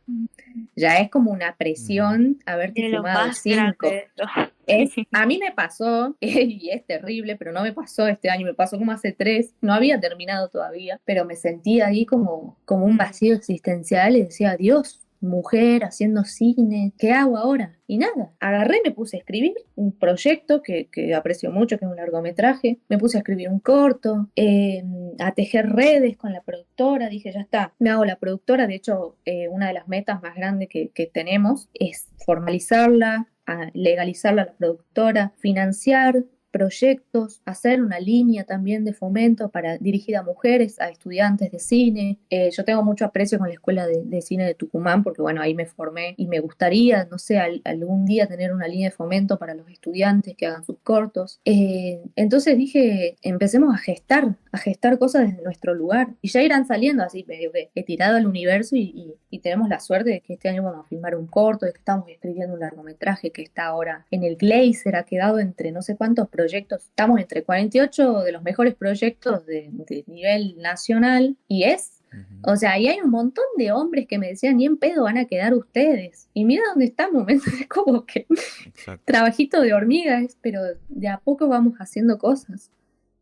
Ya es como una presión haberte Es lo fumado cinco. grande. Es- a mí me pasó, y es terrible, pero no me pasó este año, me pasó como hace tres, no había terminado todavía, pero me sentí ahí como, como un vacío existencial y decía, Dios, mujer haciendo cine, ¿qué hago ahora? Y nada, agarré, me puse a escribir un proyecto que, que aprecio mucho, que es un largometraje, me puse a escribir un corto, eh, a tejer redes con la productora, dije, ya está, me hago la productora, de hecho, eh, una de las metas más grandes que, que tenemos es formalizarla, a legalizarla a la productora, financiar proyectos, hacer una línea también de fomento para dirigida a mujeres, a estudiantes de cine. Eh, yo tengo mucho aprecio con la Escuela de, de Cine de Tucumán porque, bueno, ahí me formé y me gustaría, no sé, al- algún día tener una línea de fomento para los estudiantes que hagan sus cortos. Eh, entonces dije, empecemos a gestar, a gestar cosas desde nuestro lugar y ya irán saliendo así, medio que he tirado al universo y, y- y tenemos la suerte de que este año vamos a filmar un corto, de que estamos escribiendo un largometraje que está ahora en el Glazer, ha quedado entre no sé cuántos proyectos, estamos entre 48 de los mejores proyectos de, de nivel nacional y es o sea, y hay un montón de hombres que me decían, ni en pedo van a quedar ustedes. Y mira dónde estamos, ¿me entendés? como que Exacto. trabajito de hormigas, pero de a poco vamos haciendo cosas.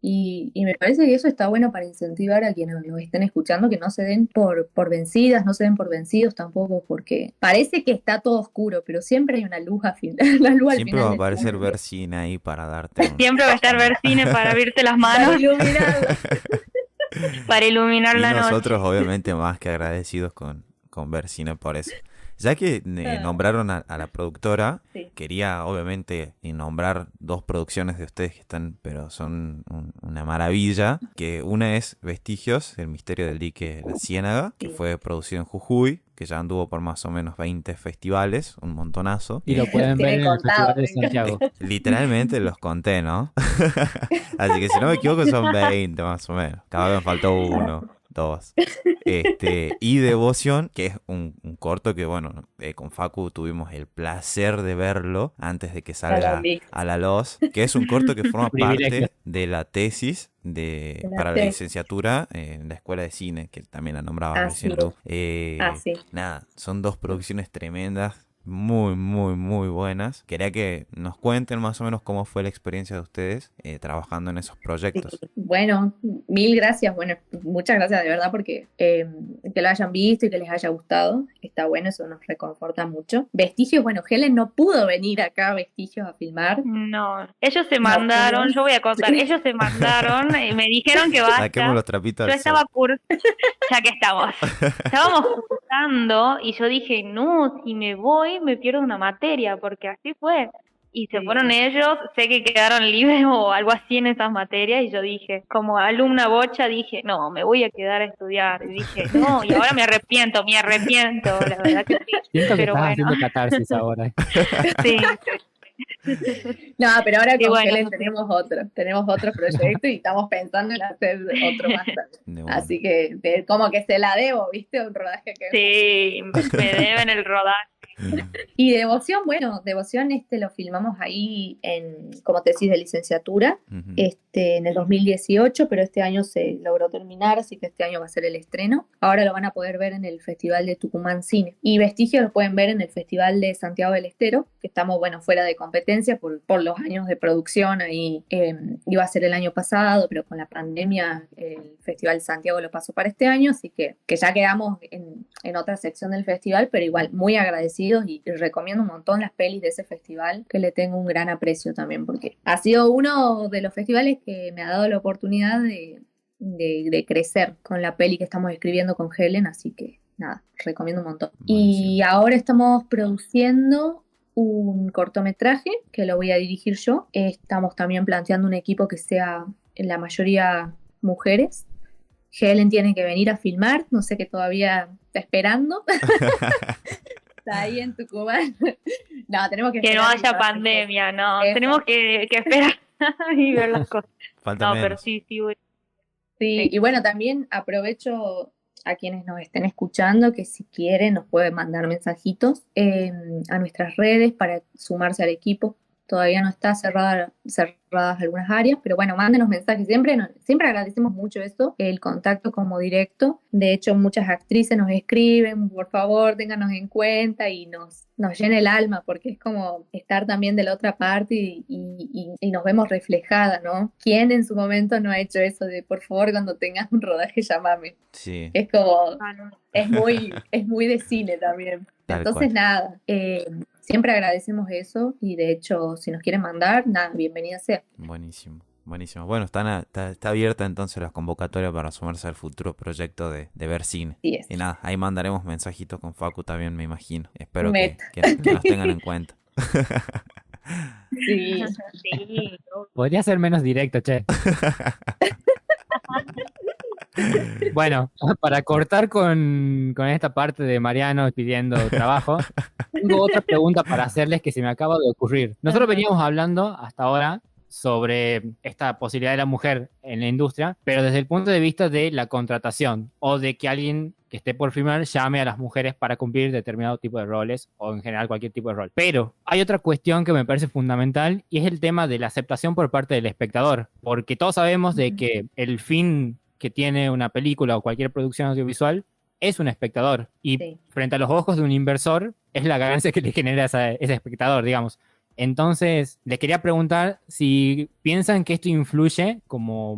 Y, y me parece que eso está bueno para incentivar a quienes nos estén escuchando, que no se den por, por vencidas, no se den por vencidos tampoco, porque parece que está todo oscuro, pero siempre hay una luz, a fin, una luz al Siempre final va a aparecer túnel. ver cine ahí para darte un... Siempre va a estar ver cine para abrirte las manos, para iluminar Y la noche. nosotros obviamente más que agradecidos con, con ver cine por eso. Ya que eh, nombraron a, a la productora, Sí. quería obviamente eh, nombrar dos producciones de ustedes que están, pero son un- una maravilla. Que una es Vestigios, el misterio del dique La Ciénaga, que Sí. fue producido en Jujuy, que ya anduvo por más o menos 20 festivales, un montonazo. Y lo pueden Tiene ver en el Festival de Santiago. Literalmente los conté, ¿no? Así que si no me equivoco son 20 más o menos. Cada vez me faltó uno, dos. Este, y Devoción, que es un, un corto que, bueno, eh, con Facu tuvimos el placer de verlo antes de que salga a la luz, que es un corto que forma parte de la tesis de, la para la licenciatura en la escuela de cine, que también la nombraba Ah, recién sí. Lu. Eh, Ah, sí. Nada, son dos producciones tremendas, muy, muy, muy buenas. Quería que nos cuenten más o menos cómo fue la experiencia de ustedes eh, trabajando en esos proyectos. Bueno, mil gracias. Bueno, muchas gracias de verdad porque eh, que lo hayan visto y que les haya gustado. Está bueno, eso nos reconforta mucho. Vestigios, bueno, Helen no pudo venir acá a Vestigios a filmar. No, ellos se mandaron, yo voy a contar, ellos se mandaron y me dijeron que basta. Saquemos los trapitos Yo estaba cur... ya que estamos. Estábamos cursando y yo dije, no, si me voy me pierdo una materia, porque así fue. Y se Sí. fueron ellos, sé que quedaron libres o algo así en esas materias, y yo dije, como alumna bocha, dije, no, me voy a quedar a estudiar. Y dije, no, y ahora me arrepiento, me arrepiento, la verdad que sí. Siento que Pero estás bueno. haciendo catarsis ahora. Sí, No, pero ahora con bueno. Helen tenemos otro, tenemos otro proyecto y estamos pensando en hacer otro más. tarde. Así que de- como que se la debo, ¿viste? Un rodaje que sí, me deben el rodaje. Y Devoción, bueno, Devoción este lo filmamos ahí en, como tesis de licenciatura, este, en el 2018, pero este año se logró terminar, así que este año va a ser el estreno. Ahora lo van a poder ver en el Festival de Tucumán Cine. Y Vestigio lo pueden ver en el Festival de Santiago del Estero, que estamos, bueno, fuera de competencia por, por los años de producción. Ahí eh, iba a ser el año pasado, pero con la pandemia el Festival Santiago lo pasó para este año, así que, que ya quedamos en, en otra sección del festival, pero igual muy agradecidos y, y recomiendo un montón las pelis de ese festival, que le tengo un gran aprecio también, porque ha sido uno de los festivales que me ha dado la oportunidad de, de, de crecer con la peli que estamos escribiendo con Helen, así que nada, recomiendo un montón. Y ahora estamos produciendo un cortometraje que lo voy a dirigir yo. Estamos también planteando un equipo que sea en la mayoría mujeres. Helen tiene que venir a filmar, no sé qué todavía está esperando. está ahí en Tucumán. no, tenemos que Que no haya pandemia, no. Eso. Tenemos que, que esperar y ver las cosas. Falta No, menos. pero sí, sí, voy. Sí, y bueno, también aprovecho a quienes nos estén escuchando que si quieren nos pueden mandar mensajitos eh, a nuestras redes para sumarse al equipo. Todavía no está cerrada, cerradas algunas áreas, pero bueno, mándenos mensajes. Siempre, siempre agradecemos mucho eso, el contacto como directo. De hecho, muchas actrices nos escriben, por favor, ténganos en cuenta y nos, nos llena el alma porque es como estar también de la otra parte y, y- y- y nos vemos reflejada, ¿no? ¿Quién en su momento no ha hecho eso de, por favor, cuando tengas un rodaje, llámame? Sí, Es como, Ah, es muy, es muy de cine también. Tal Entonces, cual. nada, eh, siempre agradecemos eso y de hecho, si nos quieren mandar, nada, bienvenida sea. buenísimo. Buenísimo. Bueno, están a- está, está abierta entonces la convocatoria para sumarse al futuro proyecto de, de ver cine. Y nada, ahí mandaremos mensajitos con Facu también, me imagino. Espero que, que- que nos tengan en cuenta. Sí. Sí. Podría ser menos directo, che. Bueno, para cortar con, con esta parte de Mariano pidiendo trabajo, tengo otra pregunta para hacerles que se me acaba de ocurrir. Nosotros veníamos hablando hasta ahora sobre esta posibilidad de la mujer en la industria, pero desde el punto de vista de la contratación o de que alguien que esté por firmar llame a las mujeres para cumplir determinado tipo de roles o en general cualquier tipo de rol. Pero hay otra cuestión que me parece fundamental y es el tema de la aceptación por parte del espectador, porque todos sabemos de que el fin que tiene una película o cualquier producción audiovisual es un espectador y Sí. frente a los ojos de un inversor es la ganancia que le genera ese espectador, digamos. Entonces, les quería preguntar si piensan que esto influye como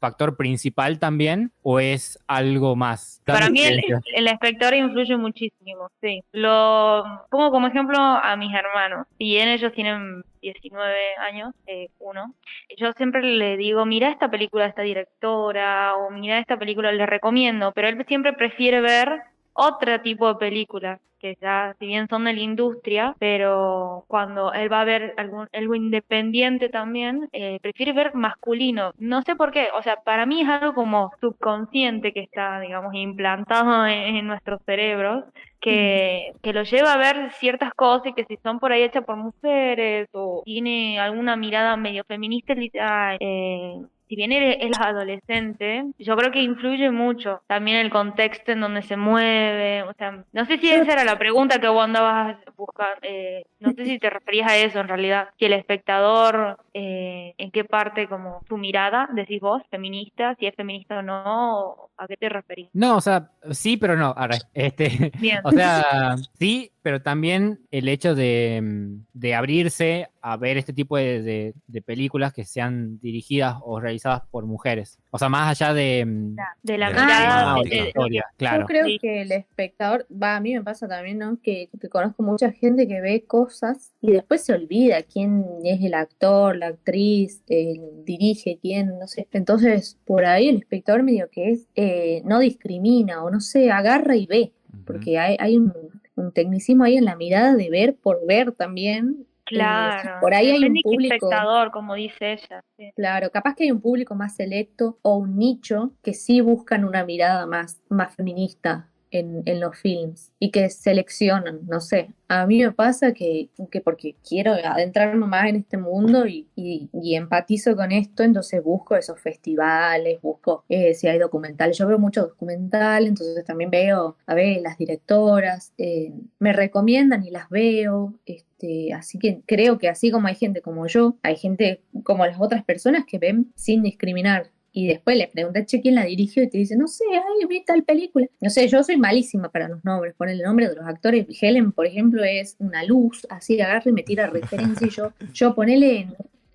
factor principal también o es algo más. Para mí el, espectador influye muchísimo, sí. Lo pongo como ejemplo a mis hermanos. Si bien ellos tienen 19 años, eh, uno, yo siempre le digo, mira esta película de esta directora o mira esta película, le recomiendo, pero él siempre prefiere ver otro tipo de películas que ya, si bien son de la industria, pero cuando él va a ver algún, algo independiente también, eh, prefiere ver masculino. No sé por qué, o sea, para mí es algo como subconsciente que está, digamos, implantado en, en nuestros cerebros, que, que lo lleva a ver ciertas cosas y que si son por ahí hechas por mujeres o tiene alguna mirada medio feminista, eh, si bien él es adolescente, yo creo que influye mucho también el contexto en donde se mueve. O sea, no sé si esa era la pregunta que vos andabas buscando. eh, no sé si te referías a eso en realidad. Si el espectador, eh, en qué parte, como tu mirada, decís vos, feminista, si es feminista o no, o ¿a qué te referís? No, o sea, sí, pero no. Arre, este, Bien. O sea, sí, pero también el hecho de, mm, de abrirse a ver este tipo de, de- de películas que sean dirigidas o realizadas por mujeres. O sea, más allá de, mm, de la de de la mirada de- la historia, claro. Yo creo Sí. que el espectador, va, a mí me pasa también, ¿no? Que, que conozco mucha gente que ve cosas y después se olvida quién es el actor, la actriz, el dirige, quién, no sé. Entonces, por ahí el espectador medio que es, eh, no discrimina o no sé, agarra y ve, porque hay, hay un, un tecnicismo ahí en la mirada de ver por ver también. Eh, Claro. por ahí hay un público. espectador, como dice ella. sí. Claro, capaz que hay un público más selecto o un nicho que sí buscan una mirada más, más feminista en, en los films y que seleccionan, no sé. A mí me pasa que, que porque quiero adentrarme más en este mundo y, y- y empatizo con esto, entonces busco esos festivales, busco eh, si hay documentales. Yo veo mucho documental, entonces también veo, a ver, las directoras, eh, me recomiendan y las veo. Este, así que creo que así como hay gente como yo, hay gente como las otras personas que ven sin discriminar y después le pregunté, che, ¿quién la dirigió? Y te dice, no sé, ay, vi tal película. No sé, yo soy malísima para los nombres, poner el nombre de los actores. Helen, por ejemplo, es una luz, así agarra y me tira referencia y yo, yo ponele,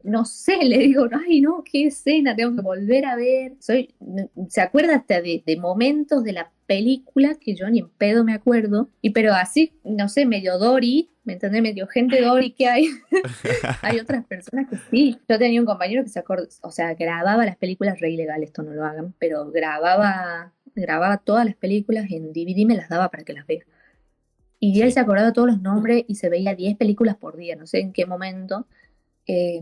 no sé, le digo, ay, no, qué escena, tengo que volver a ver. Soy, se acuerda hasta de, de momentos de la película que yo ni en pedo me acuerdo, y pero así, no sé, medio Dory, ¿me entendés? Medio gente Dory que hay. hay otras personas que sí. Yo tenía un compañero que se acordó, o sea, grababa las películas re ilegal, esto no lo hagan, pero grababa, grababa todas las películas en DVD y me las daba para que las vea. Y él se acordaba de todos los nombres y se veía 10 películas por día, no sé en qué momento. Eh,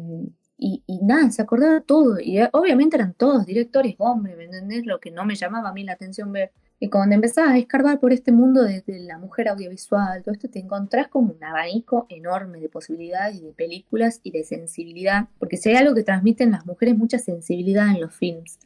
y, y, nada, se acordaba de todo. Y obviamente eran todos directores hombres, ¿me entendés? Lo que no me llamaba a mí la atención ver. Y cuando empezás a escarbar por este mundo desde la mujer audiovisual, todo esto, te encontrás con un abanico enorme de posibilidades de películas y de sensibilidad, porque si hay algo que transmiten las mujeres, mucha sensibilidad en los films.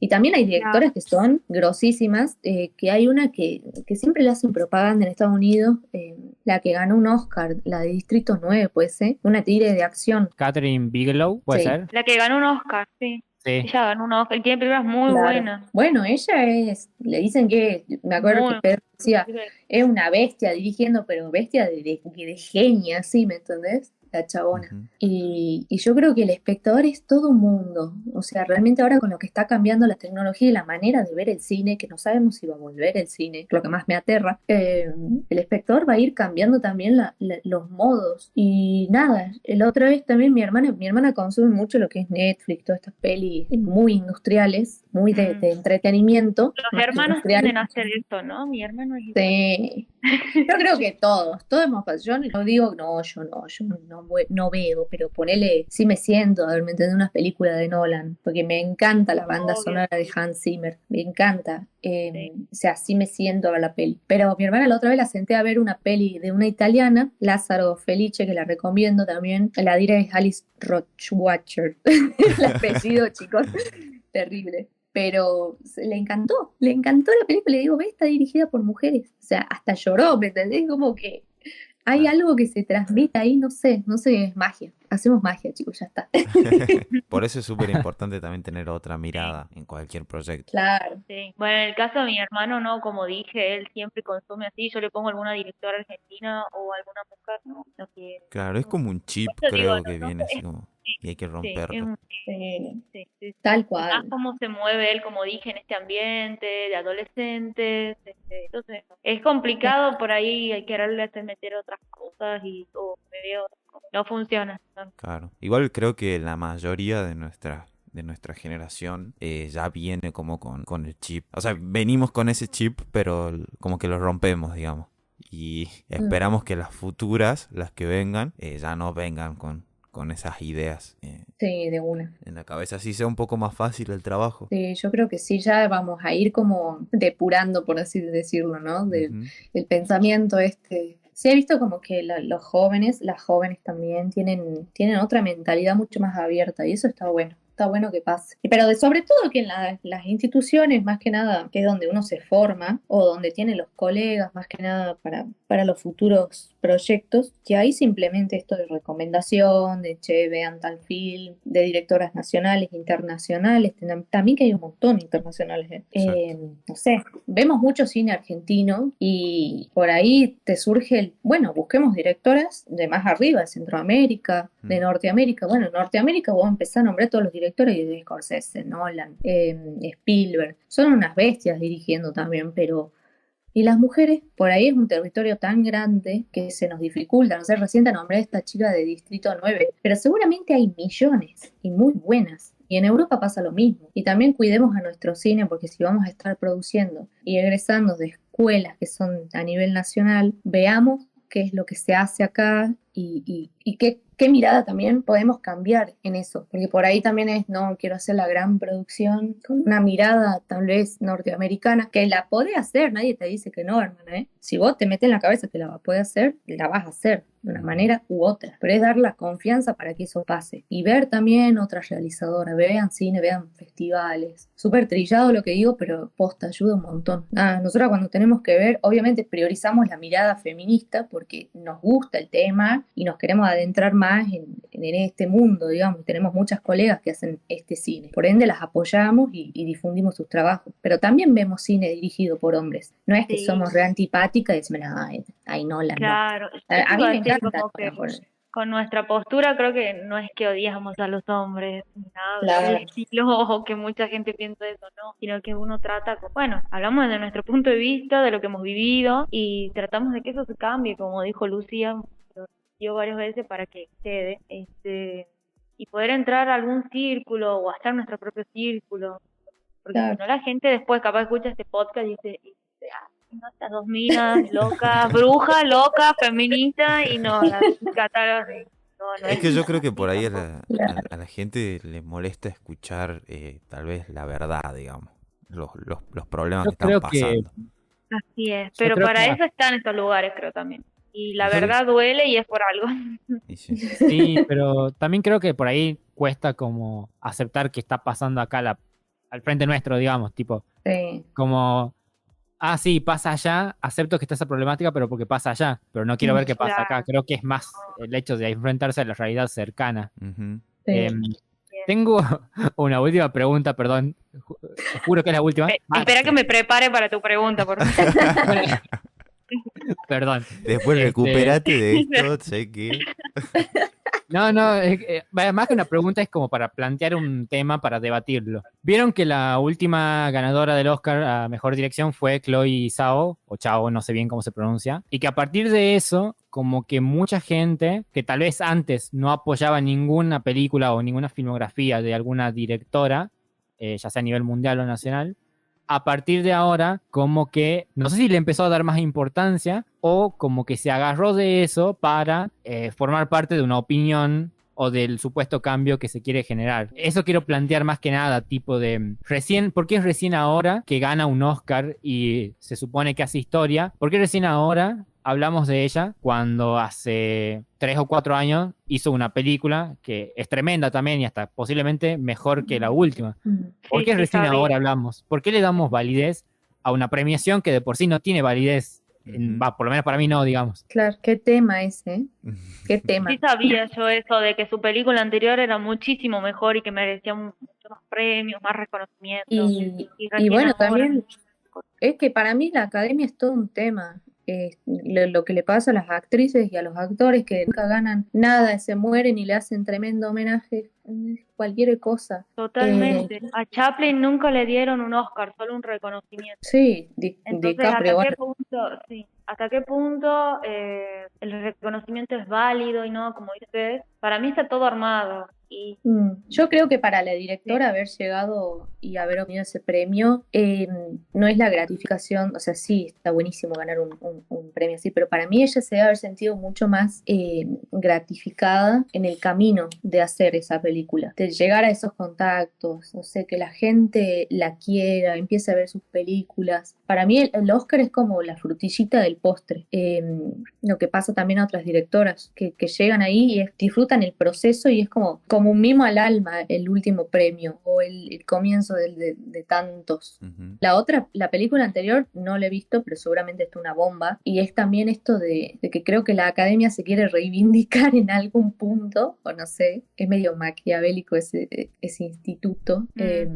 Y también hay directoras que son grosísimas, eh, que hay una que, que, siempre le hacen propaganda en Estados Unidos, eh, la que ganó un Oscar, la de Distrito 9, puede ser, una tigre de acción. Catherine Bigelow, puede Sí. ser. La que ganó un Oscar, sí. Sí. Ella ganó un Oscar. Tiene películas muy Claro. buenas. Bueno, ella es, le dicen que, me acuerdo Muy- que Pedro decía, es una bestia dirigiendo, pero bestia de, de, de genia, ¿sí? ¿Me entendés? La chabona. Y, y yo creo que el espectador es todo un mundo. O sea, realmente ahora con lo que está cambiando la tecnología y la manera de ver el cine, que no sabemos si va a volver el cine, lo que más me aterra, eh, el espectador va a ir cambiando también la- la- los modos. Y nada, la otra vez también mi hermana, mi hermana consume mucho lo que es Netflix, todas estas pelis muy industriales, muy de, de entretenimiento. Los hermanos tienden a hacer esto, ¿no? Mi hermano es. Sí. Yo creo que todos, todos hemos pasado. Yo no digo, no, yo no, yo no, no veo, pero ponele, sí me siento a ver, me entendí unas películas de Nolan, porque me encanta la banda Obvio. sonora de Hans Zimmer, me encanta. Eh, Sí. O sea, sí me siento a ver la peli. Pero mi hermana la otra vez la senté a ver una peli de una italiana, Lázaro Felice, que la recomiendo también. La diré es Alice Rochwatcher. El apellido, chicos, terrible. Pero le encantó, le encantó la película. Le digo, ve, está dirigida por mujeres. O sea, hasta lloró, ¿me entendés? Como que hay algo que se transmite ahí, no sé, no sé, es magia. Hacemos magia, chicos, ya está. Por eso es súper importante también tener otra mirada en cualquier proyecto. Claro. Sí. Bueno, en el caso de mi hermano, no, como dije, él siempre consume así. Yo le pongo alguna directora argentina o alguna mujer, no, no quiere. Claro, es como un chip, digo, creo no, que no, viene así como... Y hay que romperlo. un- Sí, sí, sí, sí. tal Más cual. cómo se mueve él, como dije, en este ambiente de adolescentes. este, entonces, es complicado por ahí, hay que hacer meter otras cosas y o medio- no funciona. ¿no? Claro. Igual creo que la mayoría de nuestra de nuestra generación eh, ya viene como con, con el chip. O sea, venimos con ese chip, pero como que lo rompemos, digamos. Y esperamos que las futuras, las que vengan, eh, ya no vengan con, con esas ideas eh, Sí, de una. en la cabeza. Así sea un poco más fácil el trabajo. Sí, yo creo que sí, ya vamos a ir como depurando, por así decirlo, ¿no? De, Ujú. el pensamiento este. Sí, he visto como que la- los jóvenes, las jóvenes también tienen, tienen otra mentalidad mucho más abierta y eso está bueno, está bueno que pase. Pero de, sobre todo que en la- las instituciones, más que nada, que es donde uno se forma o donde tiene los colegas, más que nada para, para los futuros proyectos, que ahí simplemente esto de recomendación, de che, vean tal film, de directoras nacionales, internacionales, también que hay un montón internacionales. ¿eh? Eh, no sé, vemos mucho cine argentino y por ahí te surge el, bueno, busquemos directoras de más arriba, de Centroamérica, de Mm. Norteamérica. Bueno, en Norteamérica vos empezás a nombrar todos los directores de Scorsese, Nolan, eh, Spielberg. Son unas bestias dirigiendo también, pero... Y las mujeres, por ahí es un territorio tan grande que se nos dificulta. No sé, recién te nombré a esta chica de Distrito 9, pero seguramente hay millones y muy buenas. Y en Europa pasa lo mismo. Y también cuidemos a nuestro cine porque si vamos a estar produciendo y egresando de escuelas que son a nivel nacional, veamos qué es lo que se hace acá y, y- y qué, qué mirada también podemos cambiar en eso. Porque por ahí también es, no, quiero hacer la gran producción con una mirada tal vez norteamericana, que la podés hacer, nadie te dice que no, hermana, ¿eh? Si vos te metes en la cabeza que la poder hacer, la vas a hacer de una manera u otra. Pero es dar la confianza para que eso pase. Y ver también otras realizadoras, vean cine, vean festivales. Súper trillado lo que digo, pero posta, ayuda un montón. Nada, nosotros cuando tenemos que ver, obviamente priorizamos la mirada feminista porque nos gusta el tema y nos queremos adentrar más en, en este mundo, digamos. Tenemos muchas colegas que hacen este cine. Por ende, las apoyamos y, y difundimos sus trabajos. Pero también vemos cine dirigido por hombres. No es que Sí. somos re antipáticas y decimos, ay, ay no, la. Claro, A, mí me encanta. con nuestra postura creo que no es que odiamos a los hombres, ni nada Claro. del estilo, o que mucha gente piensa eso, no, sino que uno trata, con- bueno, hablamos de nuestro punto de vista, de lo que hemos vivido, y tratamos de que eso se cambie, como dijo Lucía, repitió varias veces para que quede, este, y poder entrar a algún círculo o hacer nuestro propio círculo, porque Claro. si no la gente después capaz escucha este podcast y dice, y dice, "Ah, no, estas dos minas, loca, bruja, loca, feminista, y no, la catalogan no, no Es que yo creo que por ahí a la, Claro. a, a la gente le molesta escuchar eh, tal vez la verdad, digamos, los, los, los problemas Yo que están que- pasando. Así es, pero para que- eso están estos lugares, creo también. Y la verdad duele y es por algo. Sí. Sí, pero también creo que por ahí cuesta como aceptar que está pasando acá la, al frente nuestro, digamos, tipo, Sí, como, ah, sí, pasa allá, acepto que está esa problemática, pero porque pasa allá, pero no quiero ver qué pasa acá. Creo que es más el hecho de enfrentarse a la realidad cercana. Sí. Em, tengo una última pregunta, perdón, ju- juro que es la última. Eh, Ah, espera que me prepare para tu pregunta, por favor. Perdón. Después Este- recuperate de esto, sé que... No, no, es que, eh, más que una pregunta es como para plantear un tema para debatirlo. Vieron que la última ganadora del Oscar a Mejor Dirección fue Chloe Zhao, o Chao, no sé bien cómo se pronuncia, y que a partir de eso, como que mucha gente que tal vez antes no apoyaba ninguna película o ninguna filmografía de alguna directora, eh, ya sea a nivel mundial o nacional, a partir de ahora, como que, no sé si le empezó a dar más importancia o como que se agarró de eso para eh, formar parte de una opinión o del supuesto cambio que se quiere generar. Eso quiero plantear más que nada, tipo de recién, ¿por qué es recién ahora que gana un Oscar y se supone que hace historia? ¿Por qué recién ahora hablamos de ella cuando hace tres o cuatro años hizo una película que es tremenda también y hasta posiblemente mejor que la última? ¿Por qué sí, recién ahora hablamos? ¿Por qué le damos validez a una premiación que de por sí no tiene validez? Va, por lo menos para mí no, digamos. Claro, qué tema ese, ¿eh? Qué tema. Sí sabía yo eso de que su película anterior era muchísimo mejor y que merecía mu- muchos más premios, más reconocimientos. Y, Y y bueno, ahora- también es que para mí la academia es todo un tema. Eh, lo, lo que le pasa a las actrices y a los actores que nunca ganan nada, se mueren y le hacen tremendo homenaje, cualquier cosa. Totalmente. Eh, A Chaplin nunca le dieron un Oscar, solo un reconocimiento. Sí, Di- Entonces, DiCaprio, ¿hasta qué bueno, punto, sí, hasta qué punto eh, el reconocimiento es válido y no, como dices, para mí está todo armado. Y Mm, Yo creo que para la directora haber llegado y haber obtenido ese premio eh, no es la gratificación, o sea, sí, está buenísimo ganar un, un- un premio así, pero para mí ella se debe haber sentido mucho más eh, gratificada en el camino de hacer esa película, de llegar a esos contactos, no sé, que la gente la quiera, empiece a ver sus películas. Para mí el, el Oscar es como la frutillita del postre. Eh, lo que pasa también a otras directoras que, que llegan ahí y es- disfrutan el proceso y es como, como un mimo al alma el último premio o el, el comienzo del- de, de tantos. Ujú. La otra, la película anterior no la he visto, pero seguramente está una bomba. Y es también esto de, de que creo que la academia se quiere reivindicar en algún punto, o no sé, es medio maquiavélico ese, ese instituto. Mm. Eh,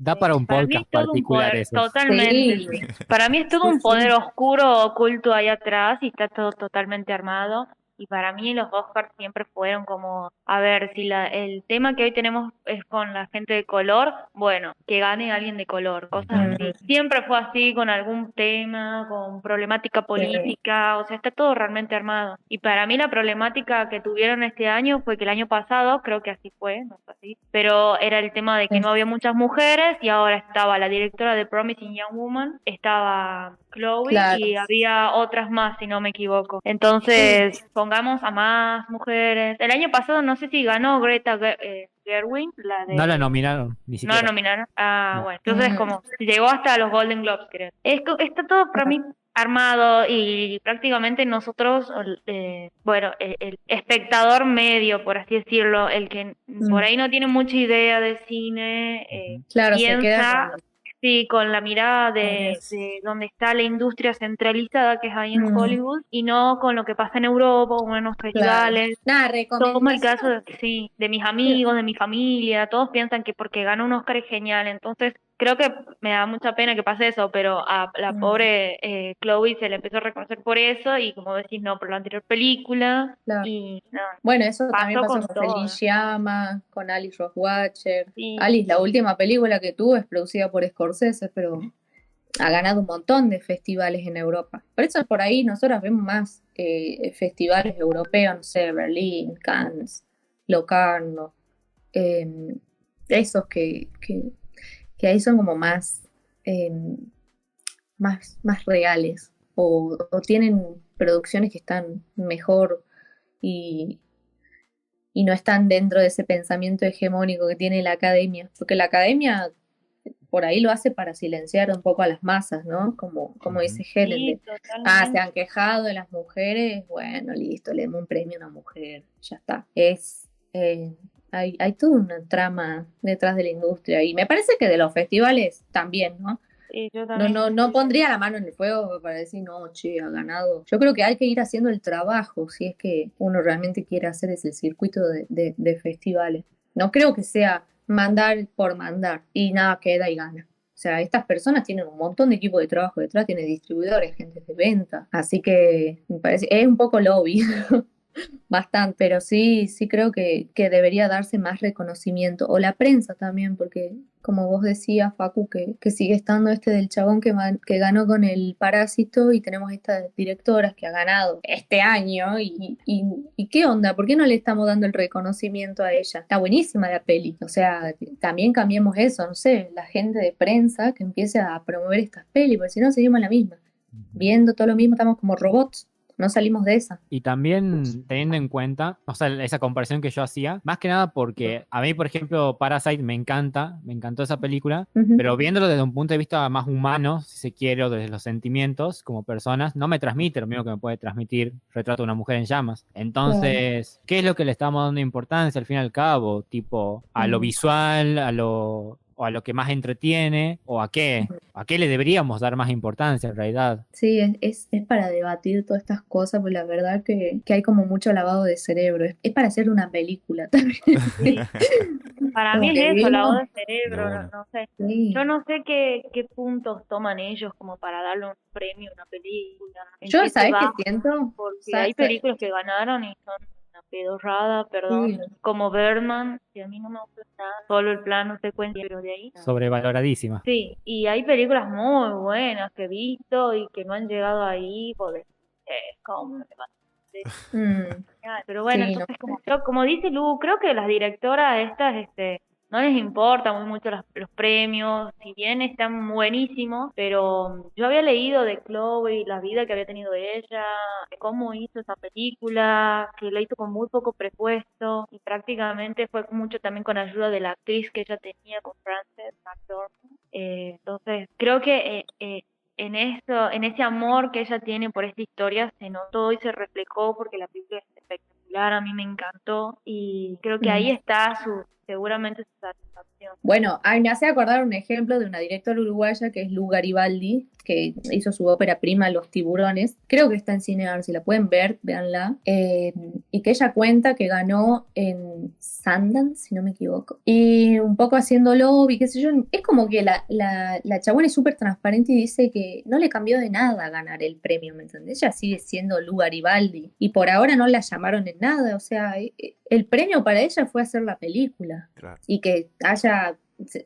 Da para un para podcast es todo un particular poder, eso. totalmente. Sí. Para mí es todo Sí, un poder oscuro, oculto ahí atrás y está todo totalmente armado. Y para mí los Oscars siempre fueron como, a ver, si la, el tema que hoy tenemos es con la gente de color, bueno, que gane alguien de color, cosas así. Siempre fue así con algún tema, con problemática política, o sea, está todo realmente armado. Y para mí la problemática que tuvieron este año fue que el año pasado, creo que así fue, no fue así, pero era el tema de que no había muchas mujeres y ahora estaba la directora de Promising Young Woman, estaba Chloe Claro. y había otras más, si no me equivoco. Entonces, pongamos a más mujeres. El año pasado no sé si ganó Greta eh, Gerwig, la de... No la nominaron, ni No siquiera. la nominaron. Ah, No. bueno. Entonces, como llegó hasta los Golden Globes, creo. Es, está todo para mí armado y prácticamente nosotros, eh, bueno, el, el espectador medio, por así decirlo, el que Mm. por ahí no tiene mucha idea de cine, eh, claro, se piensa queda con- Sí, con la mirada de, donde está la industria centralizada, que es ahí en Mm. Hollywood, y no con lo que pasa en Europa o en los festivales. Nada, Tomo el caso de, sí, de mis amigos, de mi familia, todos piensan que porque ganó un Oscar es genial, entonces creo que me da mucha pena que pase eso, pero a la Mm. pobre eh, Chloe se le empezó a reconocer por eso y como decís, no, por la anterior película Claro. y no, Bueno, eso Pasó también pasó con con. Feliz Llama, con Alice Rohrwacher. sí, Alice, la última película que tuvo es producida por Scorsese, pero ha ganado un montón de festivales en Europa. Por eso por ahí nosotros vemos más eh, festivales europeos, no sé, Berlín, Cannes, Locarno, eh, esos que, que, que ahí son como más, eh, más, más reales o, o tienen producciones que están mejor y, y no están dentro de ese pensamiento hegemónico que tiene la academia, porque la academia por ahí lo hace para silenciar un poco a las masas, ¿no? Como, como dice Helen, de, ah, se han quejado de las mujeres, bueno, listo, le demos un premio a una mujer, ya está. Es, eh, hay, hay toda una trama detrás de la industria y me parece que de los festivales también, ¿no? Sí, yo No, también. no, no pondría la mano en el fuego para decir, no, che, ha ganado. Yo creo que hay que ir haciendo el trabajo, si es que uno realmente quiere hacer ese circuito de, de- de festivales. No creo que sea mandar por mandar y nada queda y gana. O sea, estas personas tienen un montón de equipo de trabajo detrás, tienen distribuidores, gente de venta. Así que me parece, es un poco lobby. Bastante, pero sí, sí creo que, que debería darse más reconocimiento, o la prensa también, porque como vos decías, Facu, que, que sigue estando este del chabón que, man- que ganó con el Parásito y tenemos estas directoras que ha ganado este año y, y, y ¿qué onda? ¿Por qué no le estamos dando el reconocimiento a ella? Está buenísima la peli, o sea, también cambiemos eso, no sé, la gente de prensa que empiece a promover estas pelis, porque si no seguimos la misma, viendo todo lo mismo, estamos como robots, no salimos de esa. Y también teniendo en cuenta, o sea, esa comparación que yo hacía, más que nada porque a mí, por ejemplo, Parasite me encanta, me encantó esa película, pero viéndolo desde un punto de vista más humano, si se quiere, o desde los sentimientos como personas, no me transmite lo mismo que me puede transmitir Retrato de una mujer en llamas. Entonces, ¿qué es lo que le estamos dando importancia al fin y al cabo? Tipo, a lo visual, a lo o a lo que más entretiene, o a qué, a qué le deberíamos dar más importancia en realidad. Sí, es, es, es para debatir todas estas cosas, pues la verdad que, que hay como mucho lavado de cerebro. Es, es para hacer una película también. Sí. Para mí es eso, la vimos- voz del cerebro, De no, sé. Sí. Yo no sé qué, qué puntos toman ellos como para darle un premio a una película. Yo, ¿sabes qué siento? Porque ¿Sabes hay películas que ganaron y son pedorrada, perdón, Sí. como Birdman, que a mí no me gusta nada, solo el plano secuencia, pero de ahí. Sobrevaloradísima. Sí, y hay películas muy buenas que he visto y que no han llegado ahí por eh, ¿cómo Mm? Pero bueno, Sí, no entonces como, como dice Lu, creo que las directoras estas, este, no les importa muy mucho los, los premios, si bien están buenísimos, pero yo había leído de Chloe, la vida que había tenido ella, cómo hizo esa película, que la hizo con muy poco presupuesto y prácticamente fue mucho también con ayuda de la actriz que ella tenía con Frances McDormand. Eh, entonces, creo que eh, eh, en eso, en ese amor que ella tiene por esta historia se notó y se reflejó porque la película es espectacular, a mí me encantó y creo que ahí está su seguramente su satisfacción. Bueno, me hace acordar un ejemplo de una directora uruguaya que es Lu Garibaldi, que hizo su ópera prima Los Tiburones. Creo que está en Cinear, si la pueden ver, véanla. Eh, y que ella cuenta que ganó en Sundance, si no me equivoco. Y un poco haciendo lobby, qué sé yo. Es como que la, la, la chabona es súper transparente y dice que no le cambió de nada ganar el premio, ¿me entendés? Ella sigue siendo Lu Garibaldi. Y por ahora no la llamaron en nada. O sea, eh, el premio para ella fue hacer la película Claro. y que haya,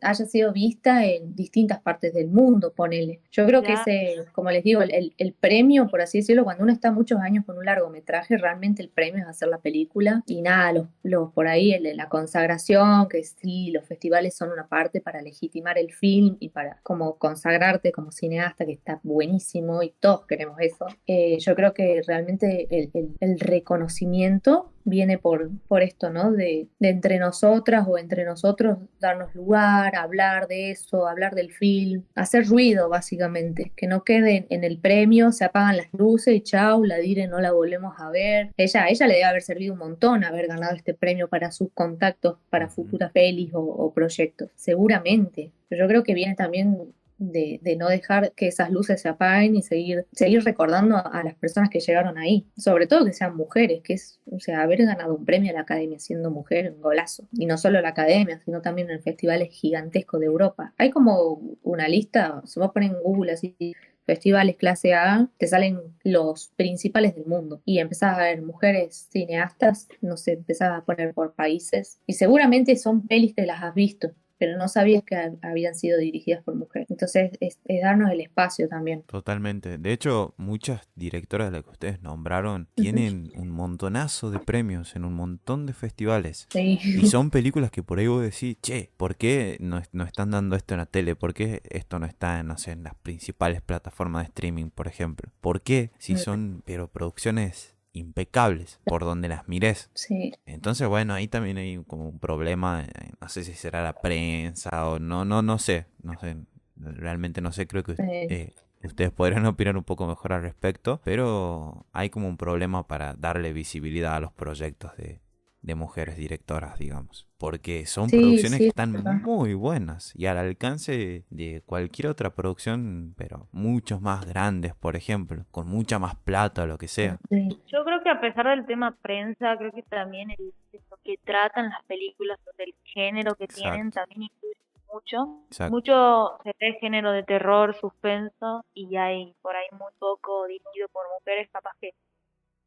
haya sido vista en distintas partes del mundo, ponele. Yo creo que Claro. ese, como les digo, el, el- premio, por así decirlo, cuando uno está muchos años con un largometraje, realmente el premio es hacer la película y nada, los, los por ahí, el la consagración, que sí, los festivales son una parte para legitimar el film y para como consagrarte como cineasta, que está buenísimo y todos queremos eso. Eh, yo creo que realmente el- el reconocimiento viene por, por esto, ¿no? De, de entre nosotras o entre nosotros darnos lugar, hablar de eso, hablar del film, hacer ruido básicamente, que no quede en, el premio, se apagan las luces y chau, la dire no la volvemos a ver. Ella, a ella le debe haber servido un montón haber ganado este premio para sus contactos, para futuras pelis o, o proyectos, seguramente. Pero yo creo que viene también de, no dejar que esas luces se apaguen y seguir, seguir recordando a las personas que llegaron ahí, sobre todo que sean mujeres, que es, o sea, haber ganado un premio a la academia siendo mujer, un golazo, y no solo la academia, sino también en festivales gigantescos de Europa. Hay como una lista, se va a poner en Google así festivales clase A, te salen los principales del mundo. Y empezás a ver mujeres cineastas, no sé, empezás a poner por países. Y seguramente son pelis que las has visto, pero no sabías que habían sido dirigidas por mujeres. Entonces es, darnos el espacio también. Totalmente. De hecho, muchas directoras de las que ustedes nombraron tienen un montonazo de premios en un montón de festivales. Sí. Y son películas que por ahí vos decís, che, ¿por qué no, no están dando esto en la tele? ¿Por qué esto no está, no sé, en las principales plataformas de streaming, por ejemplo? ¿Por qué? Si son, pero producciones impecables por donde las mires. Sí. Entonces, bueno, ahí también hay como un problema, eh, no sé si será la prensa o no, no, no sé, no sé, realmente no sé, creo que eh, ustedes podrían opinar un poco mejor al respecto, pero hay como un problema para darle visibilidad a los proyectos de, de mujeres directoras, digamos. Porque son producciones que están muy buenas y al alcance de cualquier otra producción, pero muchos más grandes, por ejemplo, con mucha más plata o lo que sea. Yo creo que a pesar del tema prensa, creo que también el, lo que tratan las películas, del género que tienen, también influye mucho. Mucho se ve género de terror, suspenso, y hay por ahí muy poco dirigido por mujeres, capaz que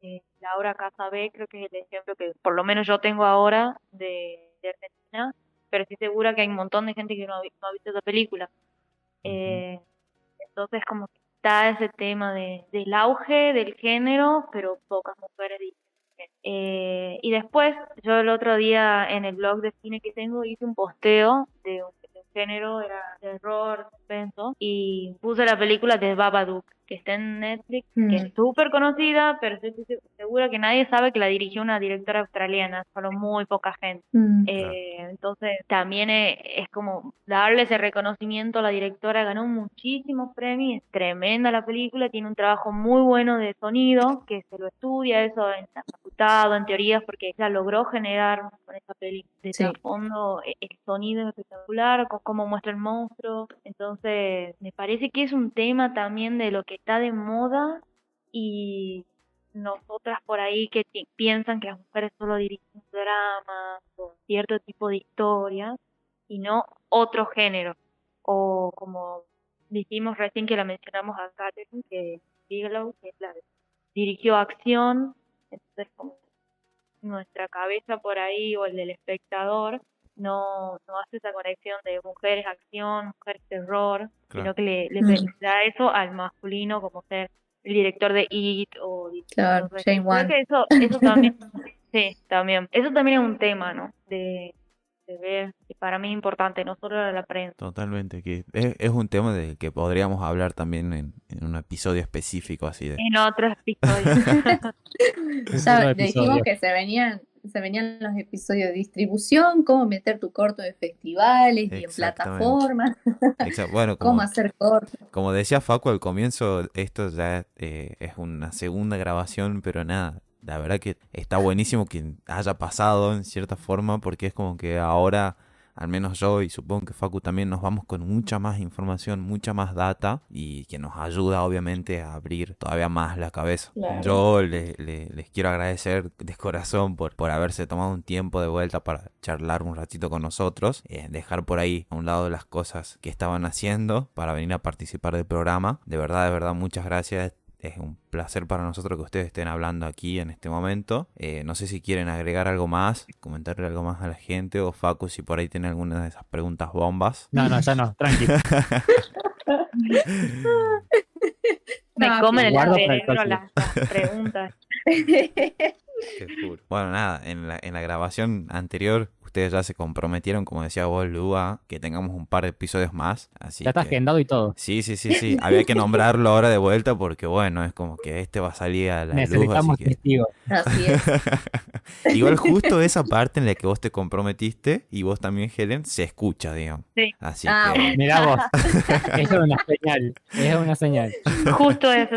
eh, Laura Casa B creo que es el ejemplo que por lo menos yo tengo ahora de, Argentina, pero estoy segura que hay un montón de gente que no ha, visto esa película. Eh, entonces como que está ese tema de, del auge del género, pero pocas mujeres dicen. Eh, y después, yo el otro día en el blog de cine que tengo hice un posteo de un, género, era terror, suspenso, y puse la película de Babadook que está en Netflix, que mm. es súper conocida, pero estoy segura que nadie sabe que la dirigió una directora australiana, solo muy poca gente. Mm. Eh, entonces también es, como darle ese reconocimiento a la directora, ganó muchísimos premios, es tremenda la película, tiene un trabajo muy bueno de sonido, que se lo estudia eso en la facultad en teorías, porque ella logró generar con esa película de fondo e, el sonido espectacular, cómo muestra el monstruo, entonces me parece que es un tema también de lo que está de moda y nosotras por ahí que piensan que las mujeres solo dirigen dramas o cierto tipo de historias y no otro género. O como dijimos recién que la mencionamos a Catherine, que Bigelow, que dirigió acción, entonces como nuestra cabeza por ahí o el del espectador no, no hace esa conexión de mujeres acción, mujeres terror, sino que le, le mm. da eso al masculino como ser el director de It o claro, Shane Creo que eso, eso también, sí, también, eso también es un tema, ¿no? De, de ver, que para mí es importante, no solo la prensa. Totalmente, que es, es un tema de que podríamos hablar también en, en un episodio específico así de... En otro episodio. ya, dijimos que se venían se venían los episodios de distribución, cómo meter tu corto de festivales y en plataformas, bueno, cómo hacer corto. Como decía Facu al comienzo, esto ya eh, es una segunda grabación, pero nada, la verdad que está buenísimo que haya pasado en cierta forma, porque es como que ahora al menos yo y supongo que Facu también nos vamos con mucha más información, mucha más data y que nos ayuda obviamente a abrir todavía más la cabeza. Yo les quiero agradecer de corazón por, por haberse tomado un tiempo de vuelta para charlar un ratito con nosotros, eh, dejar por ahí a un lado las cosas que estaban haciendo para venir a participar del programa. De verdad, de verdad, muchas gracias es un placer para nosotros que ustedes estén hablando aquí en este momento. Eh, no sé si quieren agregar algo más, comentarle algo más a la gente o Facu si por ahí tiene alguna de esas preguntas bombas. No, no, ya no, tranquilo. Me comen el cerebro las, preguntas. Bueno, nada, en la, en la grabación anterior ustedes ya se comprometieron, como decía vos, Lua, que tengamos un par de episodios más. Así ya está agendado y todo. Sí, sí, sí, sí. Había que nombrarlo ahora de vuelta porque, bueno, es como que este va a salir a la Necesitamos luz. Así es. Igual justo esa parte en la que vos te comprometiste y vos también, Helen, se escucha, digamos. Sí. Así ah, que... Mira vos. es una señal. Es una señal. Justo eso.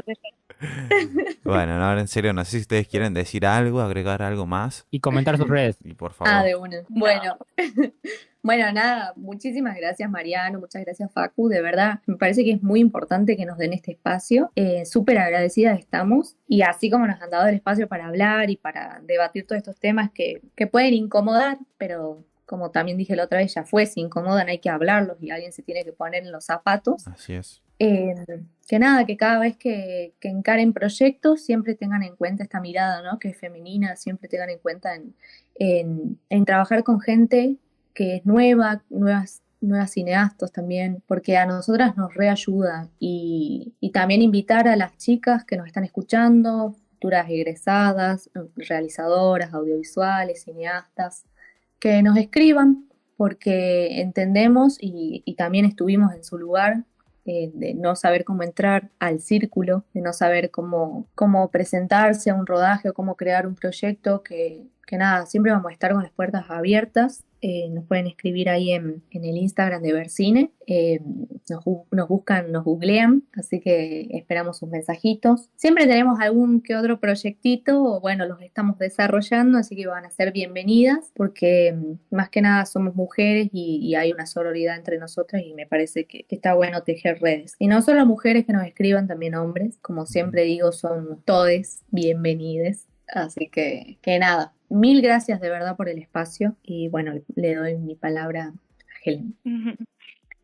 bueno, ahora en serio, no sé si ustedes quieren decir algo, agregar algo más. Y comentar sus redes. Y por favor. Ah, de una. Bueno, Bueno, nada, muchísimas gracias Mariano, muchas gracias Facu, de verdad, me parece que es muy importante que nos den este espacio, eh, súper agradecidas estamos y así como nos han dado el espacio para hablar y para debatir todos estos temas que, que pueden incomodar, pero como también dije la otra vez, ya fue, se incomodan, hay que hablarlos y alguien se tiene que poner en los zapatos. Así es. Eh, que nada, que cada vez que, encaren proyectos siempre tengan en cuenta esta mirada, ¿no? Que es femenina, siempre tengan en cuenta en, en, en trabajar con gente que es nueva, nuevas, nuevas cineastas también, porque a nosotras nos reayuda y, y también invitar a las chicas que nos están escuchando, futuras egresadas, realizadoras, audiovisuales, cineastas, que nos escriban porque entendemos y, y también estuvimos en su lugar eh, de no saber cómo entrar al círculo, de no saber cómo, cómo presentarse a un rodaje o cómo crear un proyecto, que, que nada, siempre vamos a estar con las puertas abiertas eh, nos pueden escribir ahí en, en el Instagram de Vercine, eh, nos, nos, buscan, nos googlean, así que esperamos sus mensajitos. Siempre tenemos algún que otro proyectito, bueno, los estamos desarrollando, así que van a ser bienvenidas, porque mm, más que nada somos mujeres y, hay una sororidad entre nosotras y me parece que, está bueno tejer redes. Y no solo mujeres que nos escriban, también hombres, como siempre digo, son todes bienvenidas. Así que, que nada, mil gracias de verdad por el espacio y bueno, le doy mi palabra a Helen.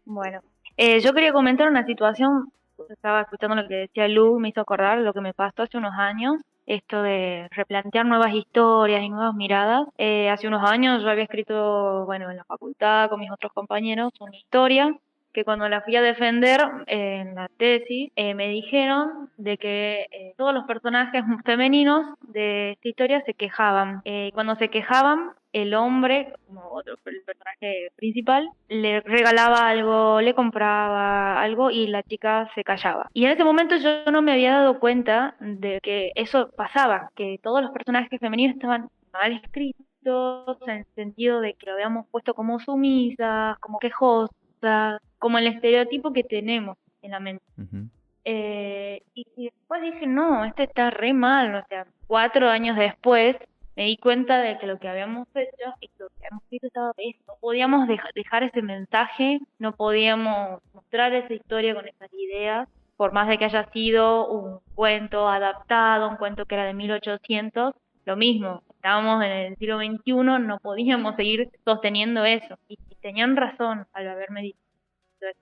Bueno, eh, yo quería comentar una situación, estaba escuchando lo que decía Lu, me hizo acordar lo que me pasó hace unos años, esto de replantear nuevas historias y nuevas miradas. Eh, hace unos años yo había escrito, bueno, en la facultad con mis otros compañeros una historia que cuando la fui a defender en la tesis, eh, me dijeron de que eh, todos los personajes femeninos de esta historia se quejaban. Eh, cuando se quejaban, el hombre, como otro, el personaje principal, le regalaba algo, le compraba algo y la chica se callaba. Y en ese momento yo no me había dado cuenta de que eso pasaba, que todos los personajes femeninos estaban mal escritos en el sentido de que lo habíamos puesto como sumisas, como quejosas, como el estereotipo que tenemos en la mente. Uh -huh. eh, y, y, después dije, no, este está re mal, o sea, cuatro años después me di cuenta de que lo que habíamos hecho y lo que habíamos hecho estaba bien. No podíamos deja, dejar ese mensaje, no podíamos mostrar esa historia con esas ideas, por más de que haya sido un cuento adaptado, un cuento que era de 1800, lo mismo, estábamos en el siglo XXI, no podíamos seguir sosteniendo eso. Y, y tenían razón al haberme dicho.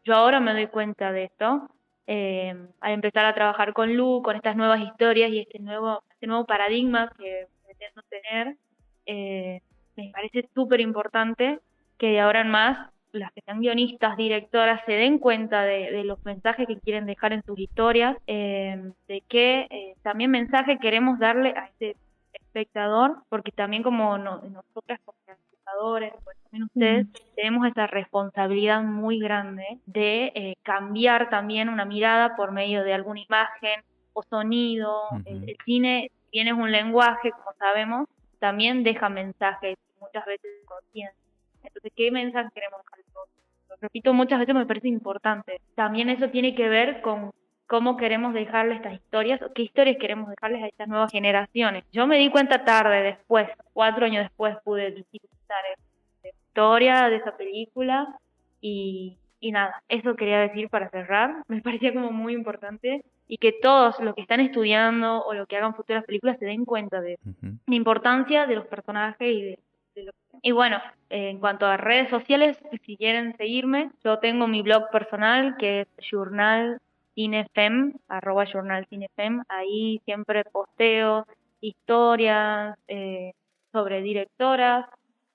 Yo ahora me doy cuenta de esto, eh, al empezar a trabajar con Lu, con estas nuevas historias y este nuevo, este nuevo paradigma que pretendo tener, eh, me parece súper importante que de ahora en más las que sean guionistas, directoras, se den cuenta de, los mensajes que quieren dejar en sus historias, eh, de qué eh, también mensaje queremos darle a este espectador, porque también como no, nosotras como realizadores, pues también ustedes, mm. tenemos esta responsabilidad muy grande de eh, cambiar también una mirada por medio de alguna imagen o sonido. Uh -huh. el, el, cine bien es un lenguaje, como sabemos, también deja mensajes, muchas veces conscientes. Entonces, ¿qué mensaje queremos dejar? Lo repito, muchas veces me parece importante. También eso tiene que ver con cómo queremos dejarle estas historias o qué historias queremos dejarles a estas nuevas generaciones. Yo me di cuenta tarde, después, cuatro años después pude esa historia de esa película y, y nada, eso quería decir para cerrar. Me parecía como muy importante y que todos los que están estudiando o los que hagan futuras películas se den cuenta de uh -huh. la importancia de los personajes y de, de lo y bueno, eh, en cuanto a redes sociales, si quieren seguirme, yo tengo mi blog personal que es Journal Cinefem, arroba Journal Cinefem, ahí siempre posteo historias eh, sobre directoras,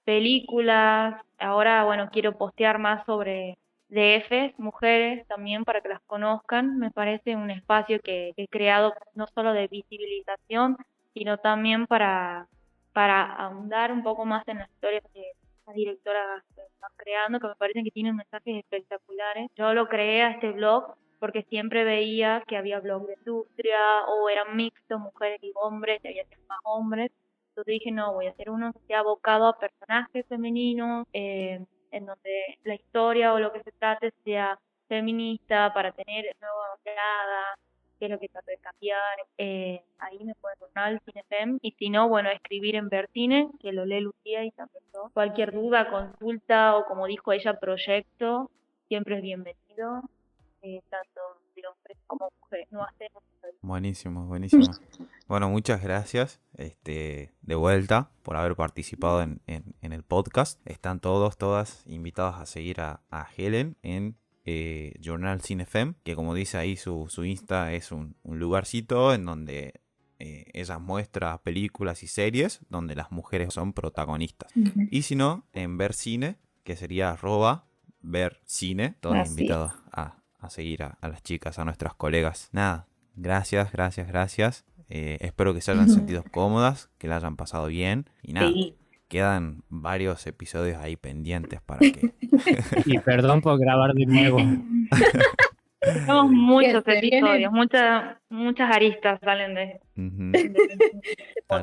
películas, ahora bueno, quiero postear más sobre DFs, mujeres también para que las conozcan, me parece un espacio que, he creado no solo de visibilización, sino también para, para ahondar un poco más en las historias que las directoras están creando, que me parecen que tienen mensajes espectaculares. Yo lo creé a este blog porque siempre veía que había blog de industria o eran mixtos, mujeres y hombres, y había más hombres. Entonces dije, no, voy a hacer uno que sea abocado a personajes femeninos, eh, en donde la historia o lo que se trate sea feminista para tener nueva mirada qué es lo que trato de cambiar. Eh, ahí me pueden tornar al CineFem. Y si no, bueno, escribir en Vertine, que lo lee Lucía y también yo. Cualquier duda, consulta o como dijo ella, proyecto, siempre es bienvenido. Eh, tanto de hombres como mujeres. No hacemos Buenísimo, buenísimo. Bueno, muchas gracias este, de vuelta por haber participado en, en- en el podcast. Están todos, todas invitados a seguir a, a Helen en eh, Journal Cinefem, que como dice ahí su, su Insta es un, un lugarcito en donde eh, ella muestra películas y series donde las mujeres son protagonistas. Y si no, en Ver Cine, que sería arroba ver cine, todos Así invitados a, a seguir a, a las chicas, a nuestras colegas. Nada, gracias, gracias, gracias. Eh, espero que se hayan sentido cómodas, que la hayan pasado bien. Y nada, Sí. quedan varios episodios ahí pendientes para que... Y perdón por grabar de nuevo. Tenemos muchos se vienen- episodios, muchas, muchas aristas salen de,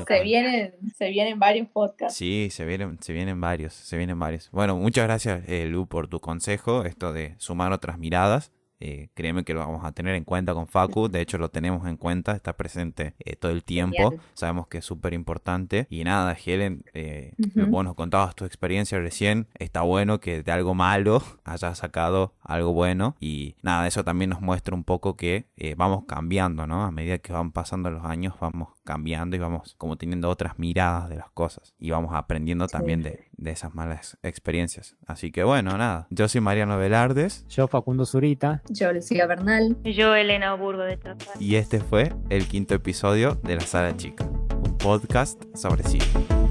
Se vienen, se vienen varios podcasts. Sí, se vienen, se vienen varios, se vienen varios. Bueno, muchas gracias, eh, Lu, por tu consejo, esto de sumar otras miradas. Eh, créeme que lo vamos a tener en cuenta con Facu, de hecho lo tenemos en cuenta, está presente eh, todo el tiempo, sabemos que es súper importante. Y nada, Helen, eh, Ujú. vos nos contabas tu experiencia recién, está bueno que de algo malo hayas sacado algo bueno y nada, eso también nos muestra un poco que eh, vamos cambiando, ¿no? A medida que van pasando los años vamos cambiando y vamos como teniendo otras miradas de las cosas y vamos aprendiendo Sí. también de, de esas malas experiencias. Así que bueno, nada, yo soy Mariano Velardes Yo, Facundo Zurita. Yo, Lucía Bernal. Yo, Elena Burgo de Chazal. y este fue el quinto episodio de La Sala Chica, un podcast sobre cine.